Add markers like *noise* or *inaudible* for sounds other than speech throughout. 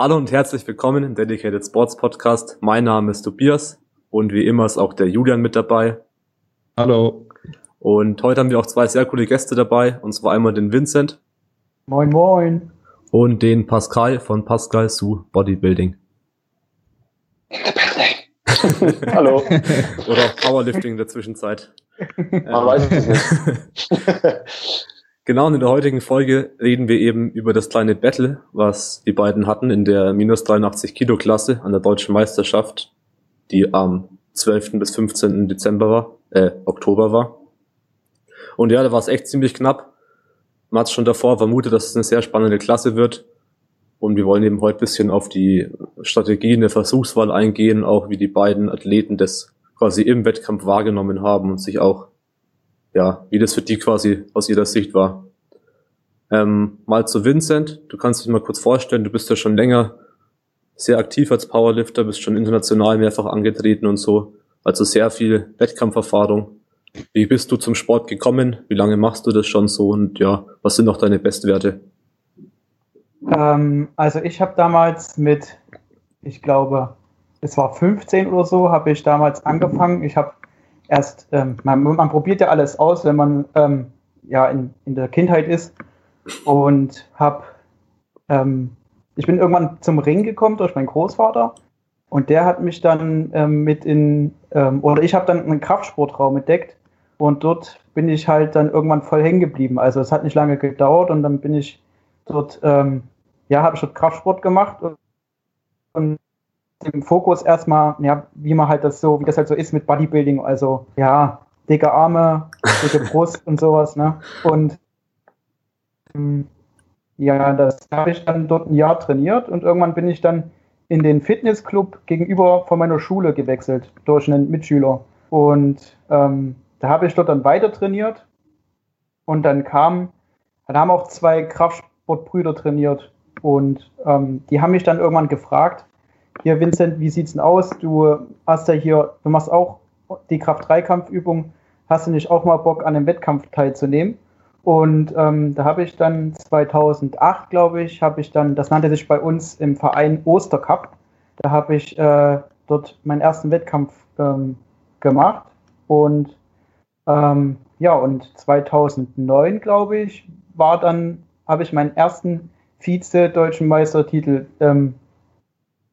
Hallo und herzlich willkommen im Dedicated Sports Podcast. Mein Name ist Tobias und wie immer ist auch der Julian mit dabei. Hallo. Und heute haben wir auch zwei sehr coole Gäste dabei, und zwar einmal den Vincent. Moin, moin. Und den Pascal von Pascal Su Bodybuilding. In the building. Hallo. *laughs* Oder Powerlifting in der Zwischenzeit. Man weiß es nicht. *laughs* Genau, und in der heutigen Folge reden wir eben über das kleine Battle, was die beiden hatten in der minus 83 Kilo Klasse an der deutschen Meisterschaft, die am 12. bis 15. Dezember war, äh, Oktober war. Und ja, da war es echt ziemlich knapp. Man hat schon davor vermutet, dass es eine sehr spannende Klasse wird. Und wir wollen eben heute bisschen auf die Strategien der Versuchswahl eingehen, auch wie die beiden Athleten das quasi im Wettkampf wahrgenommen haben und sich auch ja, wie das für die quasi aus ihrer Sicht war. Ähm, mal zu Vincent, du kannst dich mal kurz vorstellen, du bist ja schon länger sehr aktiv als Powerlifter, bist schon international mehrfach angetreten und so, also sehr viel Wettkampferfahrung. Wie bist du zum Sport gekommen? Wie lange machst du das schon so und ja, was sind noch deine Bestwerte? Ähm, also ich habe damals mit, ich glaube, es war 15 oder so, habe ich damals angefangen. Ich habe erst, ähm, man, man, probiert ja alles aus, wenn man ähm, ja in, in der Kindheit ist. Und habe, ähm, ich bin irgendwann zum Ring gekommen durch meinen Großvater. Und der hat mich dann ähm, mit in, ähm, oder ich habe dann einen Kraftsportraum entdeckt. Und dort bin ich halt dann irgendwann voll hängen geblieben. Also es hat nicht lange gedauert und dann bin ich dort, ähm, ja, habe ich dort Kraftsport gemacht. Und, und dem Fokus erstmal, ja, wie man halt das so, wie das halt so ist mit Bodybuilding, also ja, dicke Arme, dicke *laughs* Brust und sowas, ne? Und ähm, ja, das habe ich dann dort ein Jahr trainiert und irgendwann bin ich dann in den Fitnessclub gegenüber von meiner Schule gewechselt durch einen Mitschüler. Und ähm, da habe ich dort dann weiter trainiert und dann kam, dann haben auch zwei Kraftsportbrüder trainiert und ähm, die haben mich dann irgendwann gefragt, hier Vincent, wie sieht's denn aus? Du hast ja hier, du machst auch die Kraft-3-Kampfübung. Hast du nicht auch mal Bock, an einem Wettkampf teilzunehmen? Und ähm, da habe ich dann 2008, glaube ich, habe ich dann, das nannte sich bei uns im Verein Ostercup, da habe ich äh, dort meinen ersten Wettkampf ähm, gemacht. Und ähm, ja, und 2009, glaube ich, war dann, habe ich meinen ersten Vize-Deutschen Meistertitel ähm,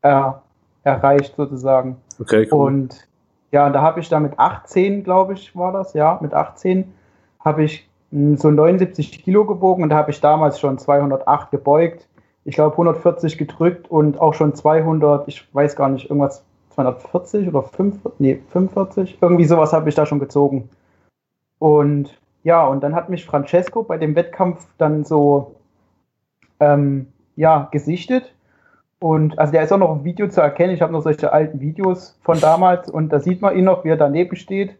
er, erreicht sozusagen. Okay, cool. Und ja, da habe ich dann mit 18, glaube ich, war das, ja, mit 18 habe ich so 79 Kilo gewogen und da habe ich damals schon 208 gebeugt, ich glaube 140 gedrückt und auch schon 200, ich weiß gar nicht, irgendwas 240 oder 5, nee, 45, irgendwie sowas habe ich da schon gezogen. Und ja, und dann hat mich Francesco bei dem Wettkampf dann so ähm, ja, gesichtet und also der ist auch noch im Video zu erkennen. Ich habe noch solche alten Videos von damals und da sieht man ihn noch, wie er daneben steht.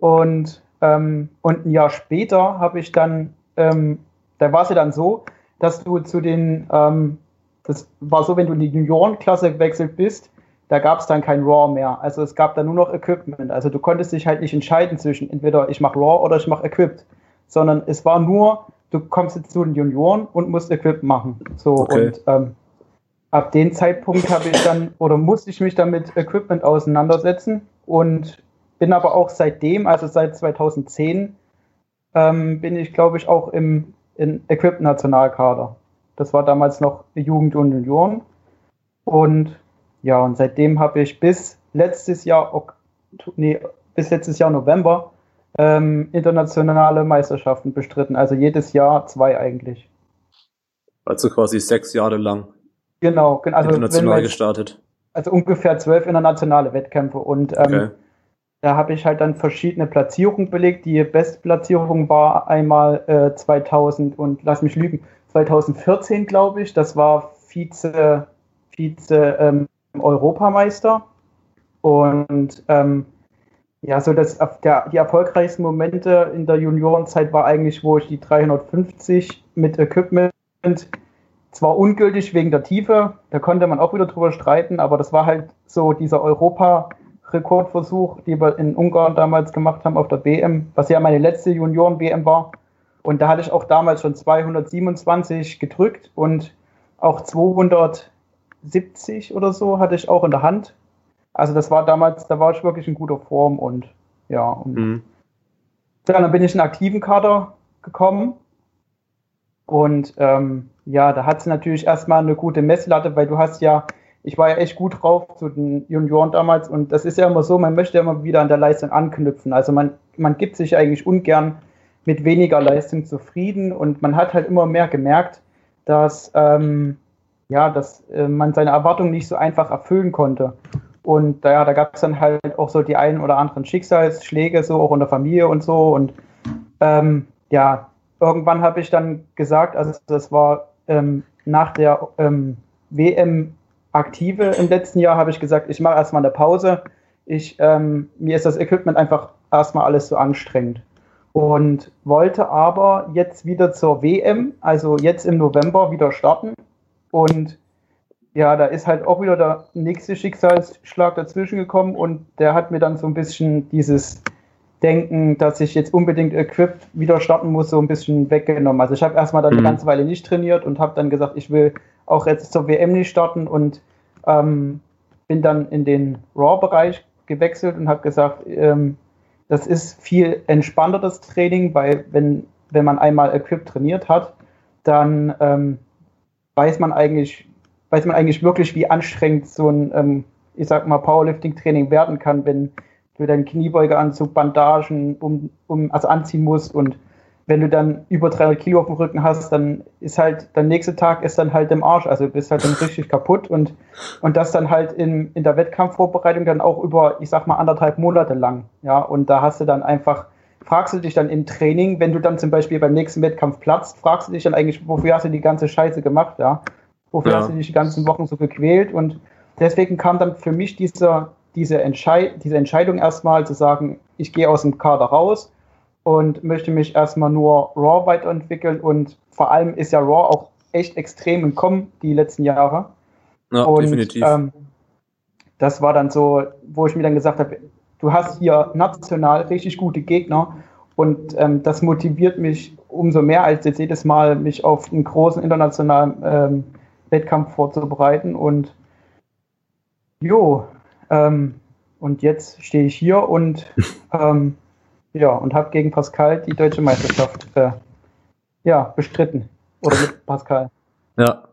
Und, ähm, und ein Jahr später habe ich dann, ähm, da war es ja dann so, dass du zu den, ähm, das war so, wenn du in die Juniorenklasse gewechselt bist, da gab es dann kein Raw mehr. Also es gab dann nur noch Equipment. Also du konntest dich halt nicht entscheiden zwischen entweder ich mache Raw oder ich mache Equipped, sondern es war nur, du kommst jetzt zu den Junioren und musst Equipped machen. So okay. und ähm, ab dem Zeitpunkt habe ich dann oder musste ich mich dann mit Equipment auseinandersetzen und bin aber auch seitdem, also seit 2010, ähm, bin ich, glaube ich, auch im Equipment-Nationalkader. Das war damals noch Jugend und Junioren. Und ja, und seitdem habe ich bis letztes Jahr, nee, bis letztes Jahr November ähm, internationale Meisterschaften bestritten. Also jedes Jahr zwei eigentlich. Also quasi sechs Jahre lang. Genau, also international jetzt, gestartet. Also ungefähr zwölf internationale Wettkämpfe und ähm, okay. da habe ich halt dann verschiedene Platzierungen belegt. Die Bestplatzierung war einmal äh, 2000 und lass mich lügen, 2014 glaube ich. Das war Vize, Vize ähm, Europameister und ähm, ja, so das, der, die erfolgreichsten Momente in der Juniorenzeit war eigentlich, wo ich die 350 mit Equipment zwar ungültig wegen der Tiefe, da konnte man auch wieder drüber streiten, aber das war halt so dieser Europa-Rekordversuch, die wir in Ungarn damals gemacht haben auf der BM, was ja meine letzte Junioren-BM war. Und da hatte ich auch damals schon 227 gedrückt und auch 200, 70 oder so hatte ich auch in der Hand. Also das war damals, da war ich wirklich in guter Form und ja. Und mhm. Dann bin ich in den aktiven Kader gekommen und ähm, ja, da hat es natürlich erstmal eine gute Messlatte, weil du hast ja, ich war ja echt gut drauf zu den Junioren damals und das ist ja immer so, man möchte ja immer wieder an der Leistung anknüpfen. Also man, man gibt sich eigentlich ungern mit weniger Leistung zufrieden und man hat halt immer mehr gemerkt, dass, ähm, ja, dass äh, man seine Erwartungen nicht so einfach erfüllen konnte. Und ja, da gab es dann halt auch so die einen oder anderen Schicksalsschläge, so auch in der Familie und so. Und ähm, ja, irgendwann habe ich dann gesagt, also das war ähm, nach der ähm, WM aktive im letzten Jahr, habe ich gesagt, ich mache erstmal eine Pause. Ich, ähm, mir ist das Equipment einfach erstmal alles so anstrengend. Und wollte aber jetzt wieder zur WM, also jetzt im November wieder starten. Und ja, da ist halt auch wieder der nächste Schicksalsschlag dazwischen gekommen und der hat mir dann so ein bisschen dieses Denken, dass ich jetzt unbedingt equipped wieder starten muss, so ein bisschen weggenommen. Also ich habe erstmal dann mhm. eine ganze Weile nicht trainiert und habe dann gesagt, ich will auch jetzt zur WM nicht starten und ähm, bin dann in den Raw-Bereich gewechselt und habe gesagt, ähm, das ist viel entspannteres Training, weil wenn, wenn man einmal equipped trainiert hat, dann ähm, weiß man eigentlich, weiß man eigentlich wirklich, wie anstrengend so ein, ähm, ich sag mal, Powerlifting-Training werden kann, wenn du deinen Kniebeugeanzug, Bandagen um, um, also anziehen musst und wenn du dann über 300 Kilo auf dem Rücken hast, dann ist halt, der nächste Tag ist dann halt im Arsch, also bist halt dann richtig kaputt und, und das dann halt in, in der Wettkampfvorbereitung dann auch über, ich sag mal, anderthalb Monate lang, ja, und da hast du dann einfach, fragst du dich dann im Training, wenn du dann zum Beispiel beim nächsten Wettkampf platzt, fragst du dich dann eigentlich, wofür hast du die ganze Scheiße gemacht, ja, wofür ja. hast du dich die ganzen Wochen so gequält und deswegen kam dann für mich dieser, diese, Entschei diese Entscheidung erstmal zu sagen, ich gehe aus dem Kader raus und möchte mich erstmal nur Raw weiterentwickeln und vor allem ist ja Raw auch echt extrem im Kommen die letzten Jahre. Ja, und, definitiv. Ähm, das war dann so, wo ich mir dann gesagt habe, du hast hier national richtig gute Gegner und ähm, das motiviert mich umso mehr als jetzt jedes Mal, mich auf einen großen internationalen ähm, Wettkampf vorzubereiten und jo, ähm, und jetzt stehe ich hier und *laughs* ähm, ja, und habe gegen Pascal die deutsche Meisterschaft äh, ja, bestritten. Oder mit Pascal. Ja.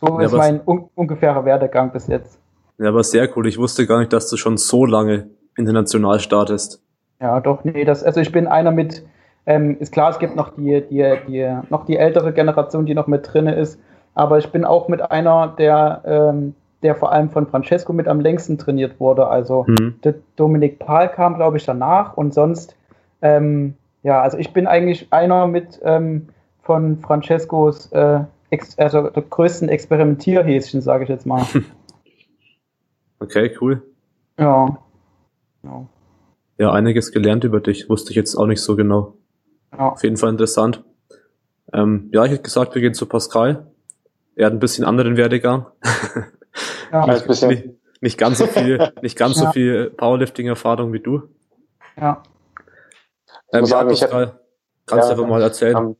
So ja, ist mein un ungefährer Werdegang bis jetzt. Ja, aber sehr cool. Ich wusste gar nicht, dass du schon so lange international startest. Ja, doch, nee, das, also ich bin einer mit, ähm, ist klar, es gibt noch die, die, die, noch die ältere Generation, die noch mit drinne ist, aber ich bin auch mit einer der, ähm, der vor allem von Francesco mit am längsten trainiert wurde. Also mhm. Dominik Pahl kam, glaube ich, danach und sonst, ähm, ja, also ich bin eigentlich einer mit ähm, von Francescos, äh, also der größten Experimentierhäschen, sage ich jetzt mal. *laughs* Okay, cool. Ja. ja. Ja, einiges gelernt über dich, wusste ich jetzt auch nicht so genau. Ja. Auf jeden Fall interessant. Ähm, ja, ich hätte gesagt, wir gehen zu Pascal. Er hat ein bisschen anderen Werdegang. *laughs* Ja. Nicht, nicht, nicht, ganz so viel, nicht ganz ja. so viel Powerlifting-Erfahrung wie du. Ja. Ähm, ich sagen, ich hätte, kannst du einfach mal erzählen. Ähm,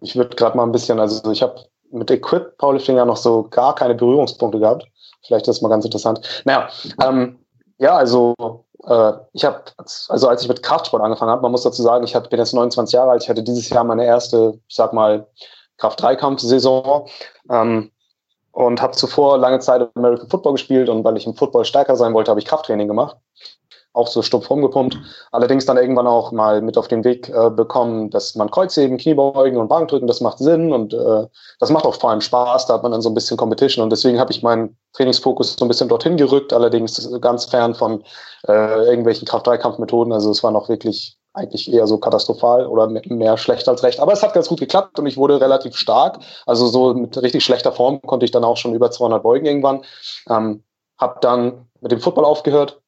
ich würde gerade mal ein bisschen, also ich habe mit Equip Powerlifting ja noch so gar keine Berührungspunkte gehabt. Vielleicht ist das mal ganz interessant. Naja, ähm, ja, also äh, ich habe, also als ich mit Kraftsport angefangen habe, man muss dazu sagen, ich hab, bin jetzt 29 Jahre alt, ich hatte dieses Jahr meine erste, ich sag mal, Kraft-3-Kampf-Saison. Ähm, und habe zuvor lange Zeit American Football gespielt und weil ich im Football stärker sein wollte, habe ich Krafttraining gemacht. Auch so stumpf rumgepumpt. Allerdings dann irgendwann auch mal mit auf den Weg äh, bekommen, dass man Kreuzheben, Kniebeugen und Bankdrücken, das macht Sinn und äh, das macht auch vor allem Spaß. Da hat man dann so ein bisschen Competition und deswegen habe ich meinen Trainingsfokus so ein bisschen dorthin gerückt, allerdings ganz fern von äh, irgendwelchen Kraft-3-Kampfmethoden. Also es war noch wirklich eigentlich eher so katastrophal oder mehr schlecht als recht. Aber es hat ganz gut geklappt und ich wurde relativ stark. Also so mit richtig schlechter Form konnte ich dann auch schon über 200 beugen irgendwann. Ähm, hab dann mit dem Football aufgehört,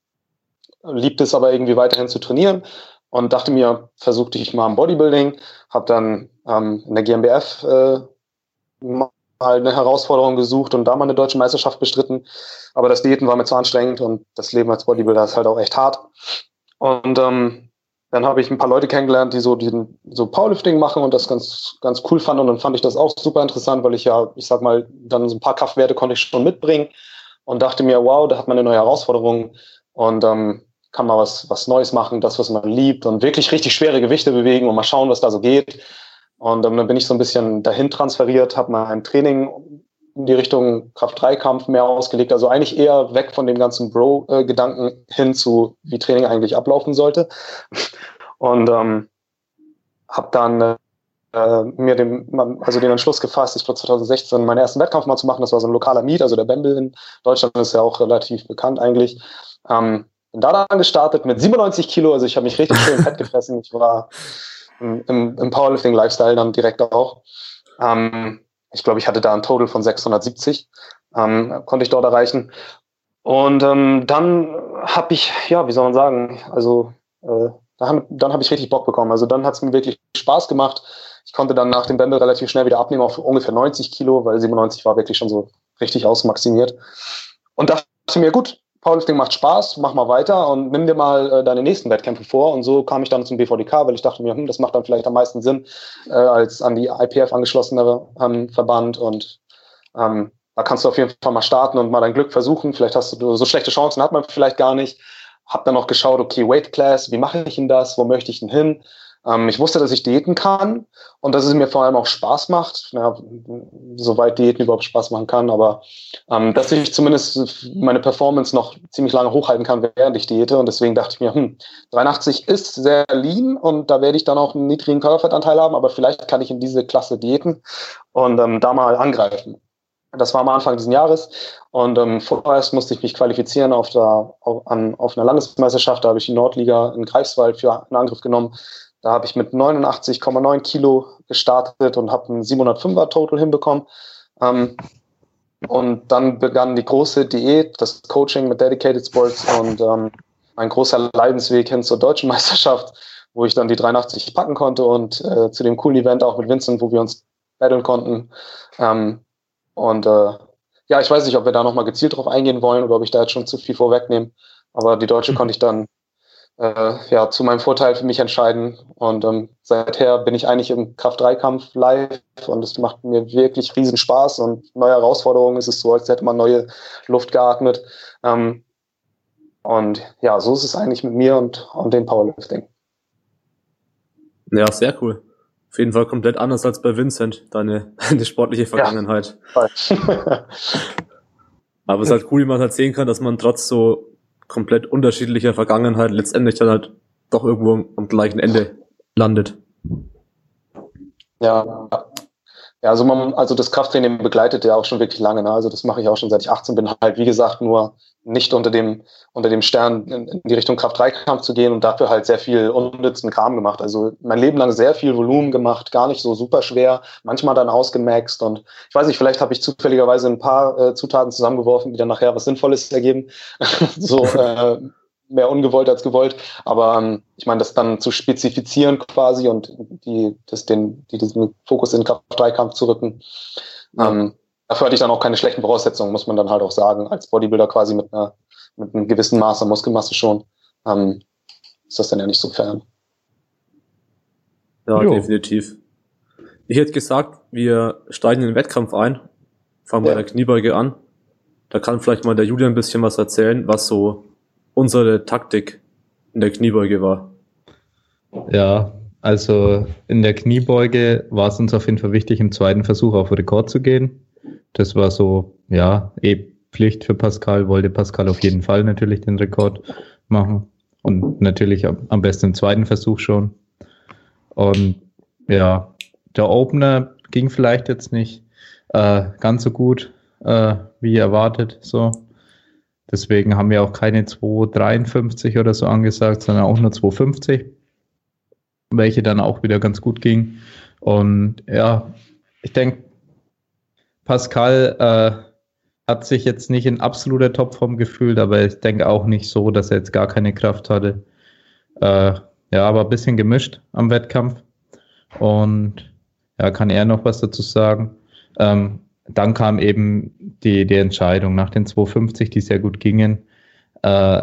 liebt es aber irgendwie weiterhin zu trainieren und dachte mir, versuchte ich mal im Bodybuilding, habe dann ähm, in der GmbF äh, mal eine Herausforderung gesucht und da mal eine deutsche Meisterschaft bestritten. Aber das Diäten war mir zu anstrengend und das Leben als Bodybuilder ist halt auch echt hart. Und ähm, dann habe ich ein paar Leute kennengelernt, die so diesen so Powerlifting machen und das ganz ganz cool fanden und dann fand ich das auch super interessant, weil ich ja, ich sag mal, dann so ein paar Kraftwerte konnte ich schon mitbringen und dachte mir, wow, da hat man eine neue Herausforderung und ähm, kann mal was was Neues machen, das was man liebt und wirklich richtig schwere Gewichte bewegen und mal schauen, was da so geht. Und ähm, dann bin ich so ein bisschen dahin transferiert, habe mal ein Training in die Richtung Kraft-3-Kampf mehr ausgelegt, also eigentlich eher weg von dem ganzen Bro-Gedanken hin zu, wie Training eigentlich ablaufen sollte. Und ähm, habe dann äh, mir den, also den Entschluss gefasst, ich glaube 2016 meinen ersten Wettkampf mal zu machen. Das war so ein lokaler Meet, also der Bamble in Deutschland ist ja auch relativ bekannt eigentlich. Ähm, bin da dann gestartet mit 97 Kilo, also ich habe mich richtig schön fett gefressen. Ich war im, im Powerlifting-Lifestyle dann direkt auch. Ähm, ich glaube, ich hatte da ein Total von 670, ähm, konnte ich dort erreichen. Und ähm, dann habe ich, ja, wie soll man sagen, also äh, dann, habe ich richtig Bock bekommen. Also dann hat es mir wirklich Spaß gemacht. Ich konnte dann nach dem Bändel relativ schnell wieder abnehmen auf ungefähr 90 Kilo, weil 97 war wirklich schon so richtig ausmaximiert. Und dachte mir, gut, Powerlifting macht Spaß, mach mal weiter und nimm dir mal äh, deine nächsten Wettkämpfe vor. Und so kam ich dann zum BVDK, weil ich dachte mir, hm, das macht dann vielleicht am meisten Sinn äh, als an die IPF angeschlossene ähm, Verband. Und ähm, da kannst du auf jeden Fall mal starten und mal dein Glück versuchen. Vielleicht hast du so schlechte Chancen, hat man vielleicht gar nicht. Hab dann noch geschaut, okay, Weight Class, wie mache ich denn das? Wo möchte ich denn hin? Ähm, ich wusste, dass ich diäten kann und dass es mir vor allem auch Spaß macht, ja, soweit Diäten überhaupt Spaß machen kann, aber ähm, dass ich zumindest meine Performance noch ziemlich lange hochhalten kann, während ich diete. Und deswegen dachte ich mir, hm, 83 ist sehr lean und da werde ich dann auch einen niedrigen Körperfettanteil haben, aber vielleicht kann ich in diese Klasse diäten und ähm, da mal angreifen. Das war am Anfang dieses Jahres und ähm, vorerst musste ich mich qualifizieren auf, der, auf, an, auf einer Landesmeisterschaft. Da habe ich die Nordliga in Greifswald für einen Angriff genommen. Da habe ich mit 89,9 Kilo gestartet und habe einen 705er Total hinbekommen. Ähm, und dann begann die große Diät, das Coaching mit Dedicated Sports und ähm, ein großer Leidensweg hin zur deutschen *laughs* Meisterschaft, wo ich dann die 83 packen konnte und äh, zu dem coolen Event auch mit Vincent, wo wir uns battlen konnten. Ähm, und äh, ja, ich weiß nicht, ob wir da nochmal gezielt drauf eingehen wollen oder ob ich da jetzt schon zu viel vorwegnehme. Aber die Deutsche mhm. konnte ich dann äh, ja, zu meinem Vorteil für mich entscheiden. Und ähm, seither bin ich eigentlich im Kraft-3-Kampf live und es macht mir wirklich riesen Spaß und neue Herausforderungen. Es ist so, als hätte man neue Luft geatmet. Ähm, und ja, so ist es eigentlich mit mir und, und dem Powerlifting. Ja, sehr cool. Auf jeden Fall komplett anders als bei Vincent, deine, *laughs* deine sportliche Vergangenheit. Ja, *laughs* Aber es ist halt cool, wie man halt sehen kann, dass man trotz so komplett unterschiedlicher Vergangenheit letztendlich dann halt doch irgendwo am gleichen Ende landet. Ja, ja, also man, also das Krafttraining begleitet ja auch schon wirklich lange. Ne? Also das mache ich auch schon seit ich 18 bin, halt wie gesagt nur nicht unter dem unter dem Stern in, in die Richtung Kraft-3-Kampf zu gehen und dafür halt sehr viel unnützen Kram gemacht. Also mein Leben lang sehr viel Volumen gemacht, gar nicht so super schwer, manchmal dann ausgemaxt und ich weiß nicht, vielleicht habe ich zufälligerweise ein paar äh, Zutaten zusammengeworfen, die dann nachher was Sinnvolles ergeben. *laughs* so äh, mehr ungewollt als gewollt. Aber ähm, ich meine, das dann zu spezifizieren quasi und die, das, den, die, diesen Fokus in Kraft-3-Kampf zu rücken, ja. ähm, dafür hatte ich dann auch keine schlechten Voraussetzungen, muss man dann halt auch sagen, als Bodybuilder quasi mit einer mit einem gewissen Maß an Muskelmasse schon, ähm, ist das dann ja nicht so fern. Ja, jo. definitiv. Ich hätte gesagt, wir steigen in den Wettkampf ein, fangen ja. bei der Kniebeuge an. Da kann vielleicht mal der Julian ein bisschen was erzählen, was so unsere Taktik in der Kniebeuge war. Ja, also in der Kniebeuge war es uns auf jeden Fall wichtig, im zweiten Versuch auf Rekord zu gehen. Das war so, ja, eh Pflicht für Pascal, wollte Pascal auf jeden Fall natürlich den Rekord machen. Und natürlich am besten im zweiten Versuch schon. Und ja, der Opener ging vielleicht jetzt nicht äh, ganz so gut äh, wie erwartet. So. Deswegen haben wir auch keine 2,53 oder so angesagt, sondern auch nur 2,50, welche dann auch wieder ganz gut ging. Und ja, ich denke, Pascal äh, hat sich jetzt nicht in absoluter Topform gefühlt, aber ich denke auch nicht so, dass er jetzt gar keine Kraft hatte. Äh, ja, aber ein bisschen gemischt am Wettkampf. Und ja, kann er noch was dazu sagen? Ähm, dann kam eben die, die Entscheidung nach den 250, die sehr gut gingen. Äh,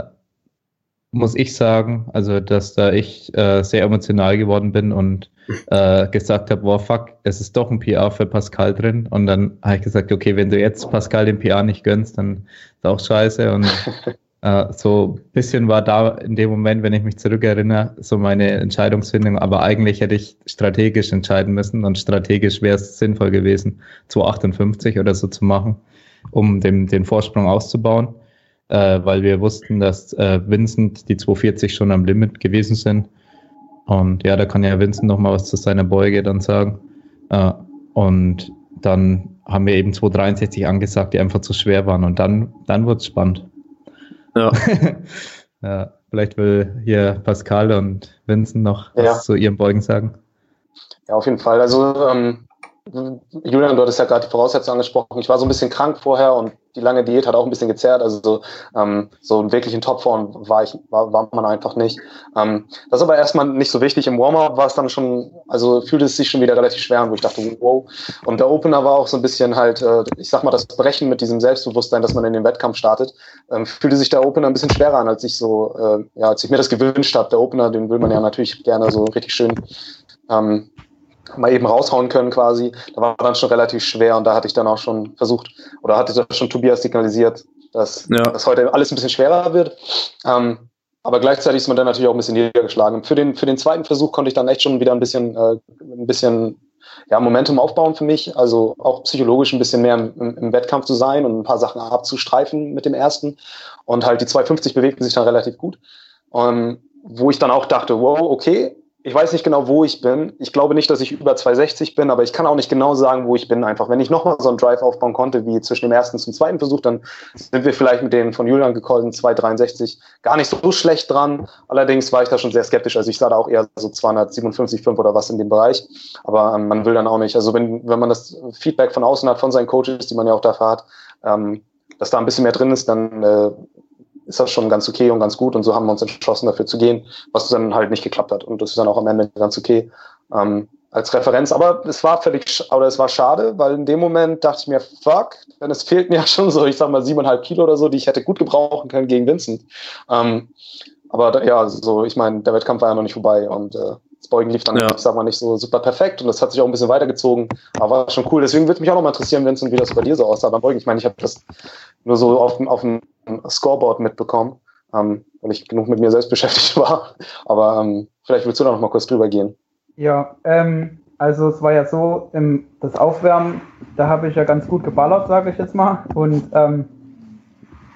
muss ich sagen, also dass da ich äh, sehr emotional geworden bin und äh, gesagt habe, wow, fuck, es ist doch ein PR für Pascal drin. Und dann habe ich gesagt, okay, wenn du jetzt Pascal den PR nicht gönnst, dann ist auch scheiße. Und *laughs* äh, so ein bisschen war da in dem Moment, wenn ich mich zurückerinnere, so meine Entscheidungsfindung. Aber eigentlich hätte ich strategisch entscheiden müssen und strategisch wäre es sinnvoll gewesen, 258 oder so zu machen, um den, den Vorsprung auszubauen äh, weil wir wussten, dass äh, Vincent die 240 schon am Limit gewesen sind. Und ja, da kann ja Vincent nochmal was zu seiner Beuge dann sagen. Und dann haben wir eben 263 angesagt, die einfach zu schwer waren. Und dann, dann wurde es spannend. Ja. *laughs* ja. Vielleicht will hier Pascal und Vincent noch ja. was zu ihren Beugen sagen. Ja, auf jeden Fall. Also ähm, Julian, du hattest ja gerade die Voraussetzungen angesprochen. Ich war so ein bisschen krank vorher und die lange Diät hat auch ein bisschen gezerrt. Also so, ähm, so wirklich in Topform war ich, war, war man einfach nicht. Ähm, das ist aber erstmal nicht so wichtig. Im Warm-up war es dann schon, also fühlte es sich schon wieder relativ schwer an, wo ich dachte, wow. Und der Opener war auch so ein bisschen halt, äh, ich sag mal, das Brechen mit diesem Selbstbewusstsein, dass man in den Wettkampf startet, ähm, fühlte sich der Opener ein bisschen schwerer an, als ich so, äh, ja, als ich mir das gewünscht habe. Der Opener, den will man ja natürlich gerne so richtig schön ähm, mal eben raushauen können quasi. Da war dann schon relativ schwer und da hatte ich dann auch schon versucht oder hatte das schon Tobias signalisiert, dass ja. das heute alles ein bisschen schwerer wird. Ähm, aber gleichzeitig ist man dann natürlich auch ein bisschen niedergeschlagen. Für den, für den zweiten Versuch konnte ich dann echt schon wieder ein bisschen, äh, ein bisschen ja, Momentum aufbauen für mich, also auch psychologisch ein bisschen mehr im, im, Wettkampf zu sein und ein paar Sachen abzustreifen mit dem ersten. Und halt die 250 bewegten sich dann relativ gut. Um, wo ich dann auch dachte, wow, okay, ich weiß nicht genau, wo ich bin. Ich glaube nicht, dass ich über 260 bin, aber ich kann auch nicht genau sagen, wo ich bin. Einfach, wenn ich nochmal so einen Drive aufbauen konnte, wie zwischen dem ersten und zweiten Versuch, dann sind wir vielleicht mit den von Julian gecallten 263 gar nicht so schlecht dran. Allerdings war ich da schon sehr skeptisch. Also ich sah da auch eher so 257,5 oder was in dem Bereich. Aber ähm, man will dann auch nicht. Also wenn, wenn man das Feedback von außen hat, von seinen Coaches, die man ja auch dafür hat, ähm, dass da ein bisschen mehr drin ist, dann äh, ist das schon ganz okay und ganz gut. Und so haben wir uns entschlossen, dafür zu gehen, was dann halt nicht geklappt hat. Und das ist dann auch am Ende ganz okay ähm, als Referenz. Aber es war völlig, oder es war schade, weil in dem Moment dachte ich mir, fuck, denn es fehlt mir *laughs* ja schon so, ich sag mal, siebeneinhalb Kilo oder so, die ich hätte gut gebrauchen können gegen Vincent. Ähm, aber da, ja, so, ich meine, der Wettkampf war ja noch nicht vorbei und äh, das Beugen lief dann, ja. ich sag mal, nicht so super perfekt und das hat sich auch ein bisschen weitergezogen, aber war schon cool. Deswegen würde mich auch noch mal interessieren, Vincent, wie das bei dir so aussah beim Beugen. Ich meine, ich habe das nur so auf, auf dem Scoreboard mitbekommen, ähm, weil ich genug mit mir selbst *laughs* beschäftigt war. Aber ähm, vielleicht willst du da noch mal kurz drüber gehen. Ja, ähm, also es war ja so, im, das Aufwärmen, da habe ich ja ganz gut geballert, sage ich jetzt mal. Und ähm,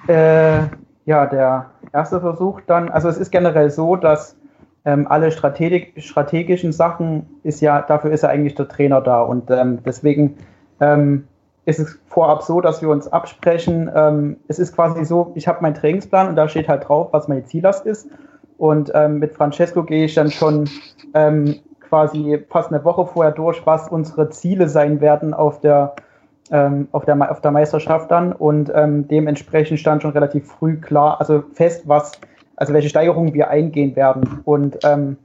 äh, ja, der erste Versuch dann, also es ist generell so, dass ähm, alle strategischen Sachen ist ja, dafür ist ja eigentlich der Trainer da. Und ähm, deswegen ähm, ist es vorab so, dass wir uns absprechen. Ähm, es ist quasi so, ich habe meinen Trainingsplan und da steht halt drauf, was meine Ziellast ist. Und ähm, mit Francesco gehe ich dann schon ähm, quasi fast eine Woche vorher durch, was unsere Ziele sein werden auf der, auf der, auf der Meisterschaft dann. Und dementsprechend stand schon relativ früh klar, also fest, was, also welche Steigerungen wir eingehen werden. Und ähm,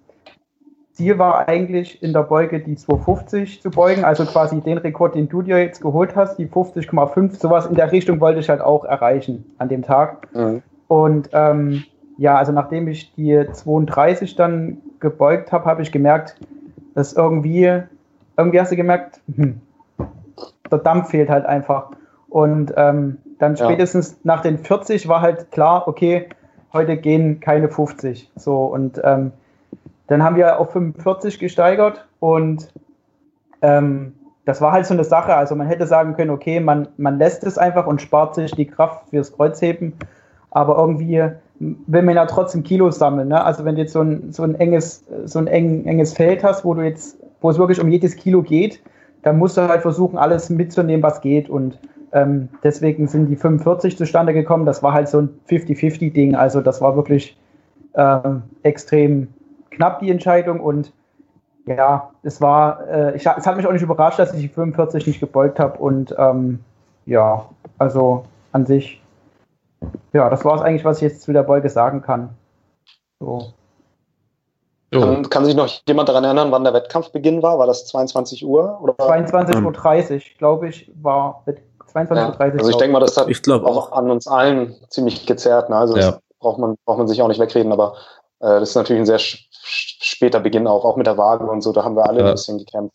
Ziel war eigentlich in der Beuge die 250 zu beugen, also quasi den Rekord, den du dir jetzt geholt hast, die 50,5, sowas in der Richtung wollte ich halt auch erreichen an dem Tag. Mhm. Und ähm, ja, also nachdem ich die 32 dann gebeugt habe, habe ich gemerkt, dass irgendwie, irgendwie hast du gemerkt, hm, der Dampf fehlt halt einfach. Und ähm, dann spätestens ja. nach den 40 war halt klar, okay, heute gehen keine 50. So und ähm, dann haben wir auf 45 gesteigert und ähm, das war halt so eine Sache. Also man hätte sagen können, okay, man, man lässt es einfach und spart sich die Kraft fürs Kreuzheben, aber irgendwie will man ja trotzdem Kilos sammeln. Ne? Also wenn du jetzt so ein, so ein enges, so ein eng, enges Feld hast, wo du jetzt, wo es wirklich um jedes Kilo geht, dann musst du halt versuchen, alles mitzunehmen, was geht. Und ähm, deswegen sind die 45 zustande gekommen. Das war halt so ein 50-50-Ding. Also das war wirklich ähm, extrem knapp die Entscheidung und ja, es war, äh, ich, es hat mich auch nicht überrascht, dass ich die 45 nicht gebeugt habe und ähm, ja, also an sich, ja, das war es eigentlich, was ich jetzt zu der Beuge sagen kann. So. Kann, kann, sich noch jemand daran erinnern, wann der Wettkampfbeginn war? War das 22 Uhr? 22.30 Uhr, glaube ich, war 22.30 Uhr. Ja, also ich denke mal, das hat ich auch, auch an uns allen ziemlich gezerrt. Ne? Also ja. braucht man, braucht man sich auch nicht wegreden, aber äh, das ist natürlich ein sehr später Beginn auch, auch mit der Waage und so, da haben wir alle ja. ein bisschen gekämpft.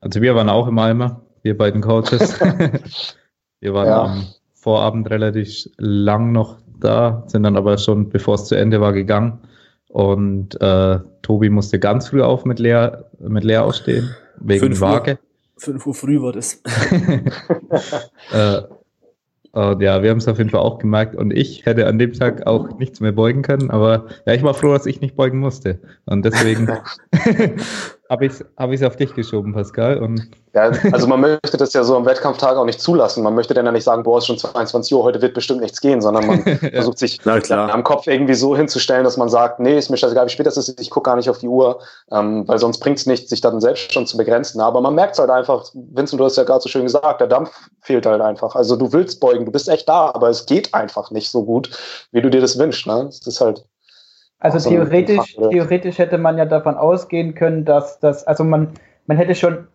Also wir waren auch im Eimer, wir beiden Coaches. *laughs* wir waren ja. am Vorabend relativ lang noch da, sind dann aber schon, bevor es zu Ende war, gegangen. Und äh, Tobi musste ganz früh auf mit Leer, mit Leer ausstehen, wegen Fünf Waage. Uhr, fünf Uhr früh war das. *laughs* äh, und ja, wir haben es auf jeden Fall auch gemerkt. Und ich hätte an dem Tag auch nichts mehr beugen können. Aber ja, ich war froh, dass ich nicht beugen musste. Und deswegen *laughs* habe ich es hab ich's auf dich geschoben, Pascal. Und ja, also man möchte das ja so am Wettkampftag auch nicht zulassen. Man möchte dann ja nicht sagen, boah, es ist schon 22 Uhr, heute wird bestimmt nichts gehen, sondern man ja. *laughs* versucht sich am Kopf irgendwie so hinzustellen, dass man sagt, nee, ist mir scheißegal, wie spät das ist, ich gucke gar nicht auf die Uhr, ähm, weil sonst bringt es nicht, sich dann selbst schon zu begrenzen. Aber man merkt es halt einfach, Vincent, du hast ja gerade so schön gesagt, der Dampf fehlt halt einfach. Also du willst beugen, du bist echt da, aber es geht einfach nicht so gut, wie du dir das wünschst. Ne? Das ist halt also so theoretisch, theoretisch hätte man ja davon ausgehen können, dass das, also man, man hätte schon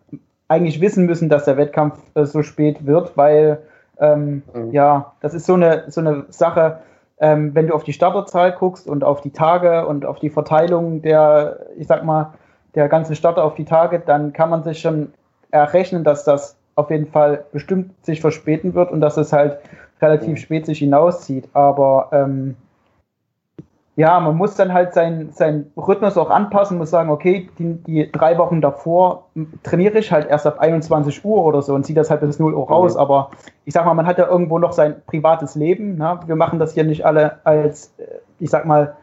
eigentlich wissen müssen, dass der Wettkampf äh, so spät wird, weil ähm, mhm. ja, das ist so eine, so eine Sache, ähm, wenn du auf die Starterzahl guckst und auf die Tage und auf die Verteilung der, ich sag mal, der ganzen Starter auf die Tage, dann kann man sich schon errechnen, dass das auf jeden Fall bestimmt sich verspäten wird und dass es halt relativ mhm. spät sich hinauszieht. Aber ähm, ja, man muss dann halt seinen sein Rhythmus auch anpassen, muss sagen, okay, die, die, drei Wochen davor trainiere ich halt erst ab 21 Uhr oder so und ziehe das halt bis 0 Uhr raus. Mhm. Aber ich sag mal, man hat ja irgendwo noch sein privates Leben. Ne? Wir machen das hier nicht alle als, äh, ich sag mal,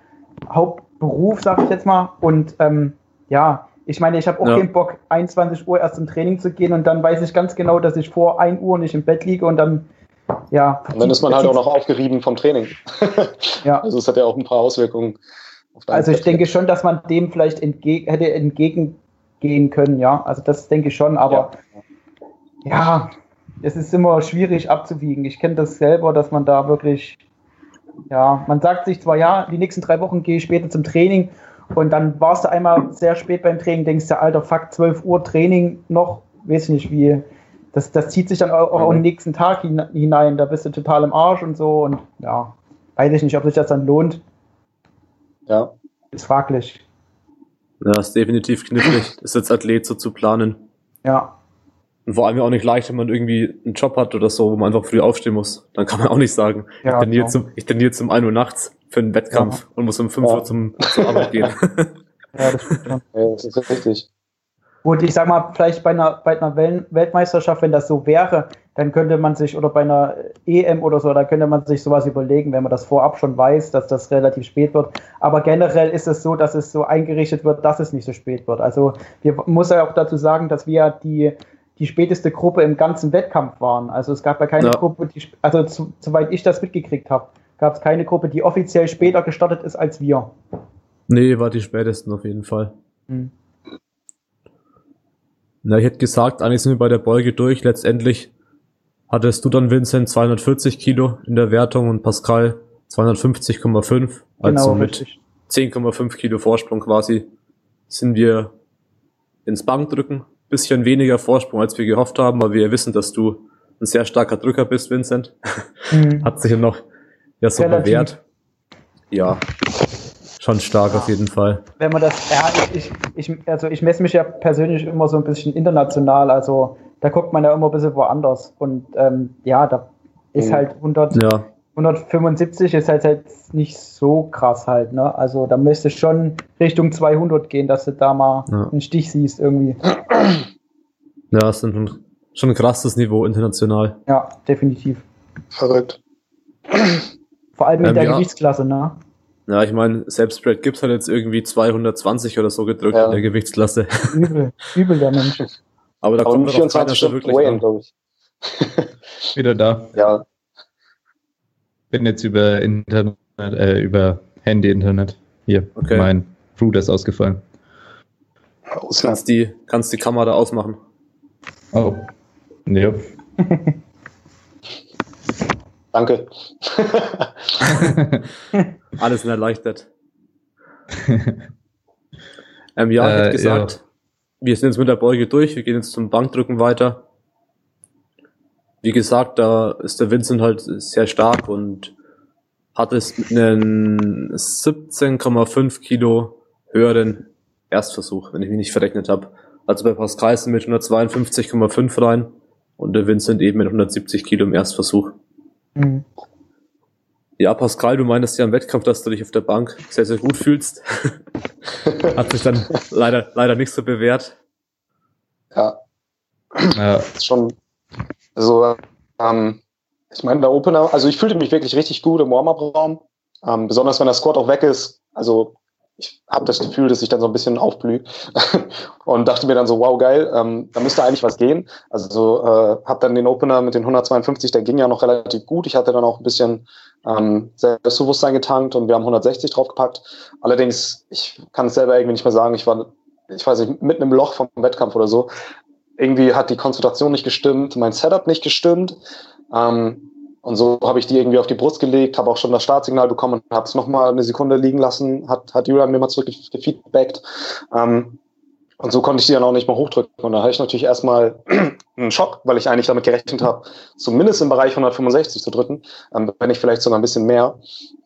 Hauptberuf, sag ich jetzt mal. Und ähm, ja, ich meine, ich habe auch ja. keinen Bock, 21 Uhr erst zum Training zu gehen und dann weiß ich ganz genau, dass ich vor 1 Uhr nicht im Bett liege und dann ja. Und dann ist man halt auch noch aufgerieben vom Training. *laughs* ja. Also es hat ja auch ein paar Auswirkungen. also ich denke schon, dass man dem vielleicht entge hätte entgegengehen können, ja. Also das denke ich schon, aber ja, ja es ist immer schwierig abzuwiegen. Ich kenne das selber, dass man da wirklich, ja, man sagt sich zwar, ja, die nächsten drei Wochen gehe ich später zum Training und dann warst du einmal sehr spät beim Training, denkst du, alter Fuck, 12 Uhr Training noch, weiß ich nicht wie, das, das zieht sich dann auch, auch mhm. nächsten Tag hinein. Da bist du total im Arsch und so. Und ja, weiß ich nicht, ob sich das dann lohnt. Ja. Ist fraglich. Ja, ist definitiv knifflig, das als Athlet so zu planen. Ja. Und vor allem auch nicht leicht, wenn man irgendwie einen Job hat oder so, wo man einfach früh aufstehen muss. Dann kann man auch nicht sagen, ja, ich, trainiere genau. zum, ich trainiere zum 1 Uhr nachts für einen Wettkampf ja. und muss um 5 Uhr zum, zur Arbeit gehen. ja, das stimmt. *laughs* Ja, das ist richtig. Gut, ich sag mal, vielleicht bei einer, bei einer Weltmeisterschaft, wenn das so wäre, dann könnte man sich, oder bei einer EM oder so, da könnte man sich sowas überlegen, wenn man das vorab schon weiß, dass das relativ spät wird. Aber generell ist es so, dass es so eingerichtet wird, dass es nicht so spät wird. Also, wir muss ja auch dazu sagen, dass wir die, die späteste Gruppe im ganzen Wettkampf waren. Also, es gab ja keine ja. Gruppe, die, also, zu, soweit ich das mitgekriegt habe, gab es keine Gruppe, die offiziell später gestartet ist als wir. Nee, war die spätesten auf jeden Fall. Hm. Na, ich hätte gesagt, eigentlich sind wir bei der Beuge durch. Letztendlich hattest du dann, Vincent, 240 Kilo in der Wertung und Pascal 250,5. Also genau, mit 10,5 Kilo Vorsprung quasi sind wir ins Bankdrücken. Bisschen weniger Vorsprung, als wir gehofft haben, aber wir wissen, dass du ein sehr starker Drücker bist, Vincent. Mhm. Hat sich ja noch ja so Relativ. bewährt. Ja, Schon stark auf jeden Fall. Wenn man das, ja, ich, ich, also ich messe mich ja persönlich immer so ein bisschen international, also da guckt man ja immer ein bisschen woanders. Und ähm, ja, da ist mhm. halt 100, ja. 175 ist halt, halt nicht so krass halt, ne? Also da müsste schon Richtung 200 gehen, dass du da mal ja. einen Stich siehst irgendwie. Ja, das ist ein, schon ein krasses Niveau international. Ja, definitiv. Verrückt. Vor allem in ähm, der ja. Gewichtsklasse, ne? Ja, ich meine, selbst Brad Gibbs hat jetzt irgendwie 220 oder so gedrückt ja. in der Gewichtsklasse. Übel, übel der Mensch. Aber da Aber kommt 24 Stunden wirklich Wayne, glaube ich. *laughs* Wieder da. Ja. Bin jetzt über Internet, äh, über Handy-Internet. Hier, okay. mein Router ist ausgefallen. Kannst die, kannst die Kamera ausmachen. Oh. Ja. *laughs* Danke. *laughs* Alles erleichtert. ähm, ja, äh, ich hätte gesagt, ja. wir sind jetzt mit der Beuge durch, wir gehen jetzt zum Bankdrücken weiter. Wie gesagt, da ist der Vincent halt sehr stark und hattest einen 17,5 Kilo höheren Erstversuch, wenn ich mich nicht verrechnet habe. Also bei Pascal sind mit 152,5 rein und der Vincent eben mit 170 Kilo im Erstversuch. Mhm. Ja, Pascal, du meinst ja im Wettkampf, dass du dich auf der Bank sehr, sehr gut fühlst. *laughs* Hat sich dann leider, leider nicht so bewährt. Ja. ja. Schon, also, ähm, ich meine, der Opener, also ich fühlte mich wirklich richtig gut im Warm-Up-Raum. Ähm, besonders wenn der Squad auch weg ist. Also ich habe das Gefühl, dass ich dann so ein bisschen aufblühe *laughs* und dachte mir dann so, wow, geil, ähm, da müsste eigentlich was gehen. Also so, äh, habe dann den Opener mit den 152, der ging ja noch relativ gut. Ich hatte dann auch ein bisschen ähm, Selbstbewusstsein getankt und wir haben 160 draufgepackt. Allerdings, ich kann es selber irgendwie nicht mehr sagen, ich war, ich weiß nicht, mitten im Loch vom Wettkampf oder so. Irgendwie hat die Konzentration nicht gestimmt, mein Setup nicht gestimmt. Ähm, und so habe ich die irgendwie auf die Brust gelegt, habe auch schon das Startsignal bekommen und habe es nochmal eine Sekunde liegen lassen, hat, hat Julian mir mal zurückgefeedbackt. Ähm, und so konnte ich die dann auch nicht mehr hochdrücken. Und da hatte ich natürlich erstmal *clears throat* einen Schock, weil ich eigentlich damit gerechnet habe, zumindest im Bereich 165 zu drücken, ähm, wenn nicht vielleicht sogar ein bisschen mehr.